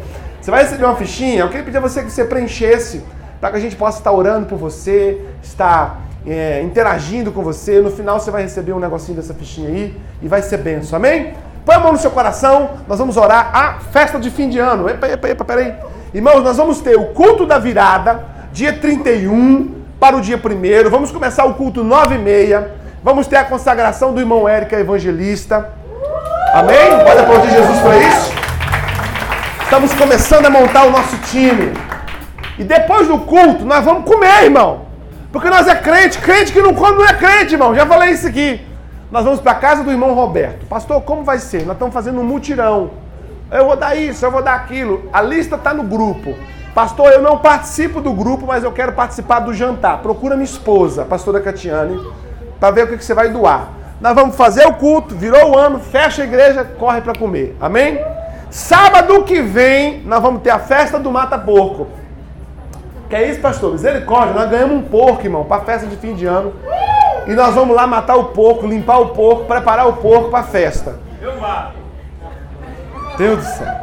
Você vai receber uma fichinha. Eu queria pedir a você que você preenchesse para que a gente possa estar orando por você, estar é, interagindo com você. No final você vai receber um negocinho dessa fichinha aí e vai ser benção. Amém? Põe a mão no seu coração, nós vamos orar a festa de fim de ano. Epa, epa, epa, peraí. Irmãos, nós vamos ter o culto da virada, dia 31 para o dia 1 Vamos começar o culto 9 e meia. Vamos ter a consagração do irmão Érica Evangelista. Amém? Pode aplaudir Jesus para isso. Estamos começando a montar o nosso time. E depois do culto, nós vamos comer, irmão. Porque nós é crente. Crente que não come não é crente, irmão. Já falei isso aqui. Nós vamos para casa do irmão Roberto. Pastor, como vai ser? Nós estamos fazendo um mutirão. Eu vou dar isso, eu vou dar aquilo. A lista está no grupo. Pastor, eu não participo do grupo, mas eu quero participar do jantar. Procura minha esposa, a pastora Catiane, para ver o que, que você vai doar. Nós vamos fazer o culto, virou o ano, fecha a igreja, corre para comer. Amém? Sábado que vem, nós vamos ter a festa do Mata Porco. Que é isso, pastor? Misericórdia, nós ganhamos um porco, irmão, para a festa de fim de ano. E nós vamos lá matar o porco, limpar o porco, preparar o porco para a festa. Eu mato. Deus do céu.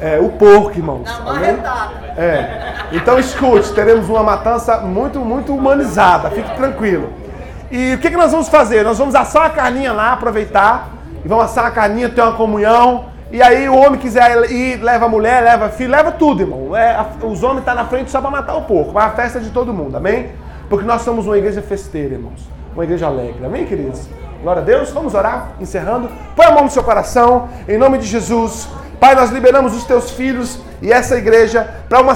É, o porco, irmãos. Marretada. É. Então escute, teremos uma matança muito, muito humanizada. Fique tranquilo. E o que, que nós vamos fazer? Nós vamos assar a carninha lá, aproveitar. E vamos assar a carninha, ter uma comunhão. E aí o homem quiser ir, leva a mulher, leva filho, leva tudo, irmão. É, a- os homens estão na frente só para matar o porco. Mas a festa é de todo mundo, amém? Porque nós somos uma igreja festeira, irmãos. Uma igreja alegre, amém, queridos? Glória a Deus. Vamos orar, encerrando. Põe a mão no seu coração, em nome de Jesus. Pai, nós liberamos os teus filhos e essa igreja para uma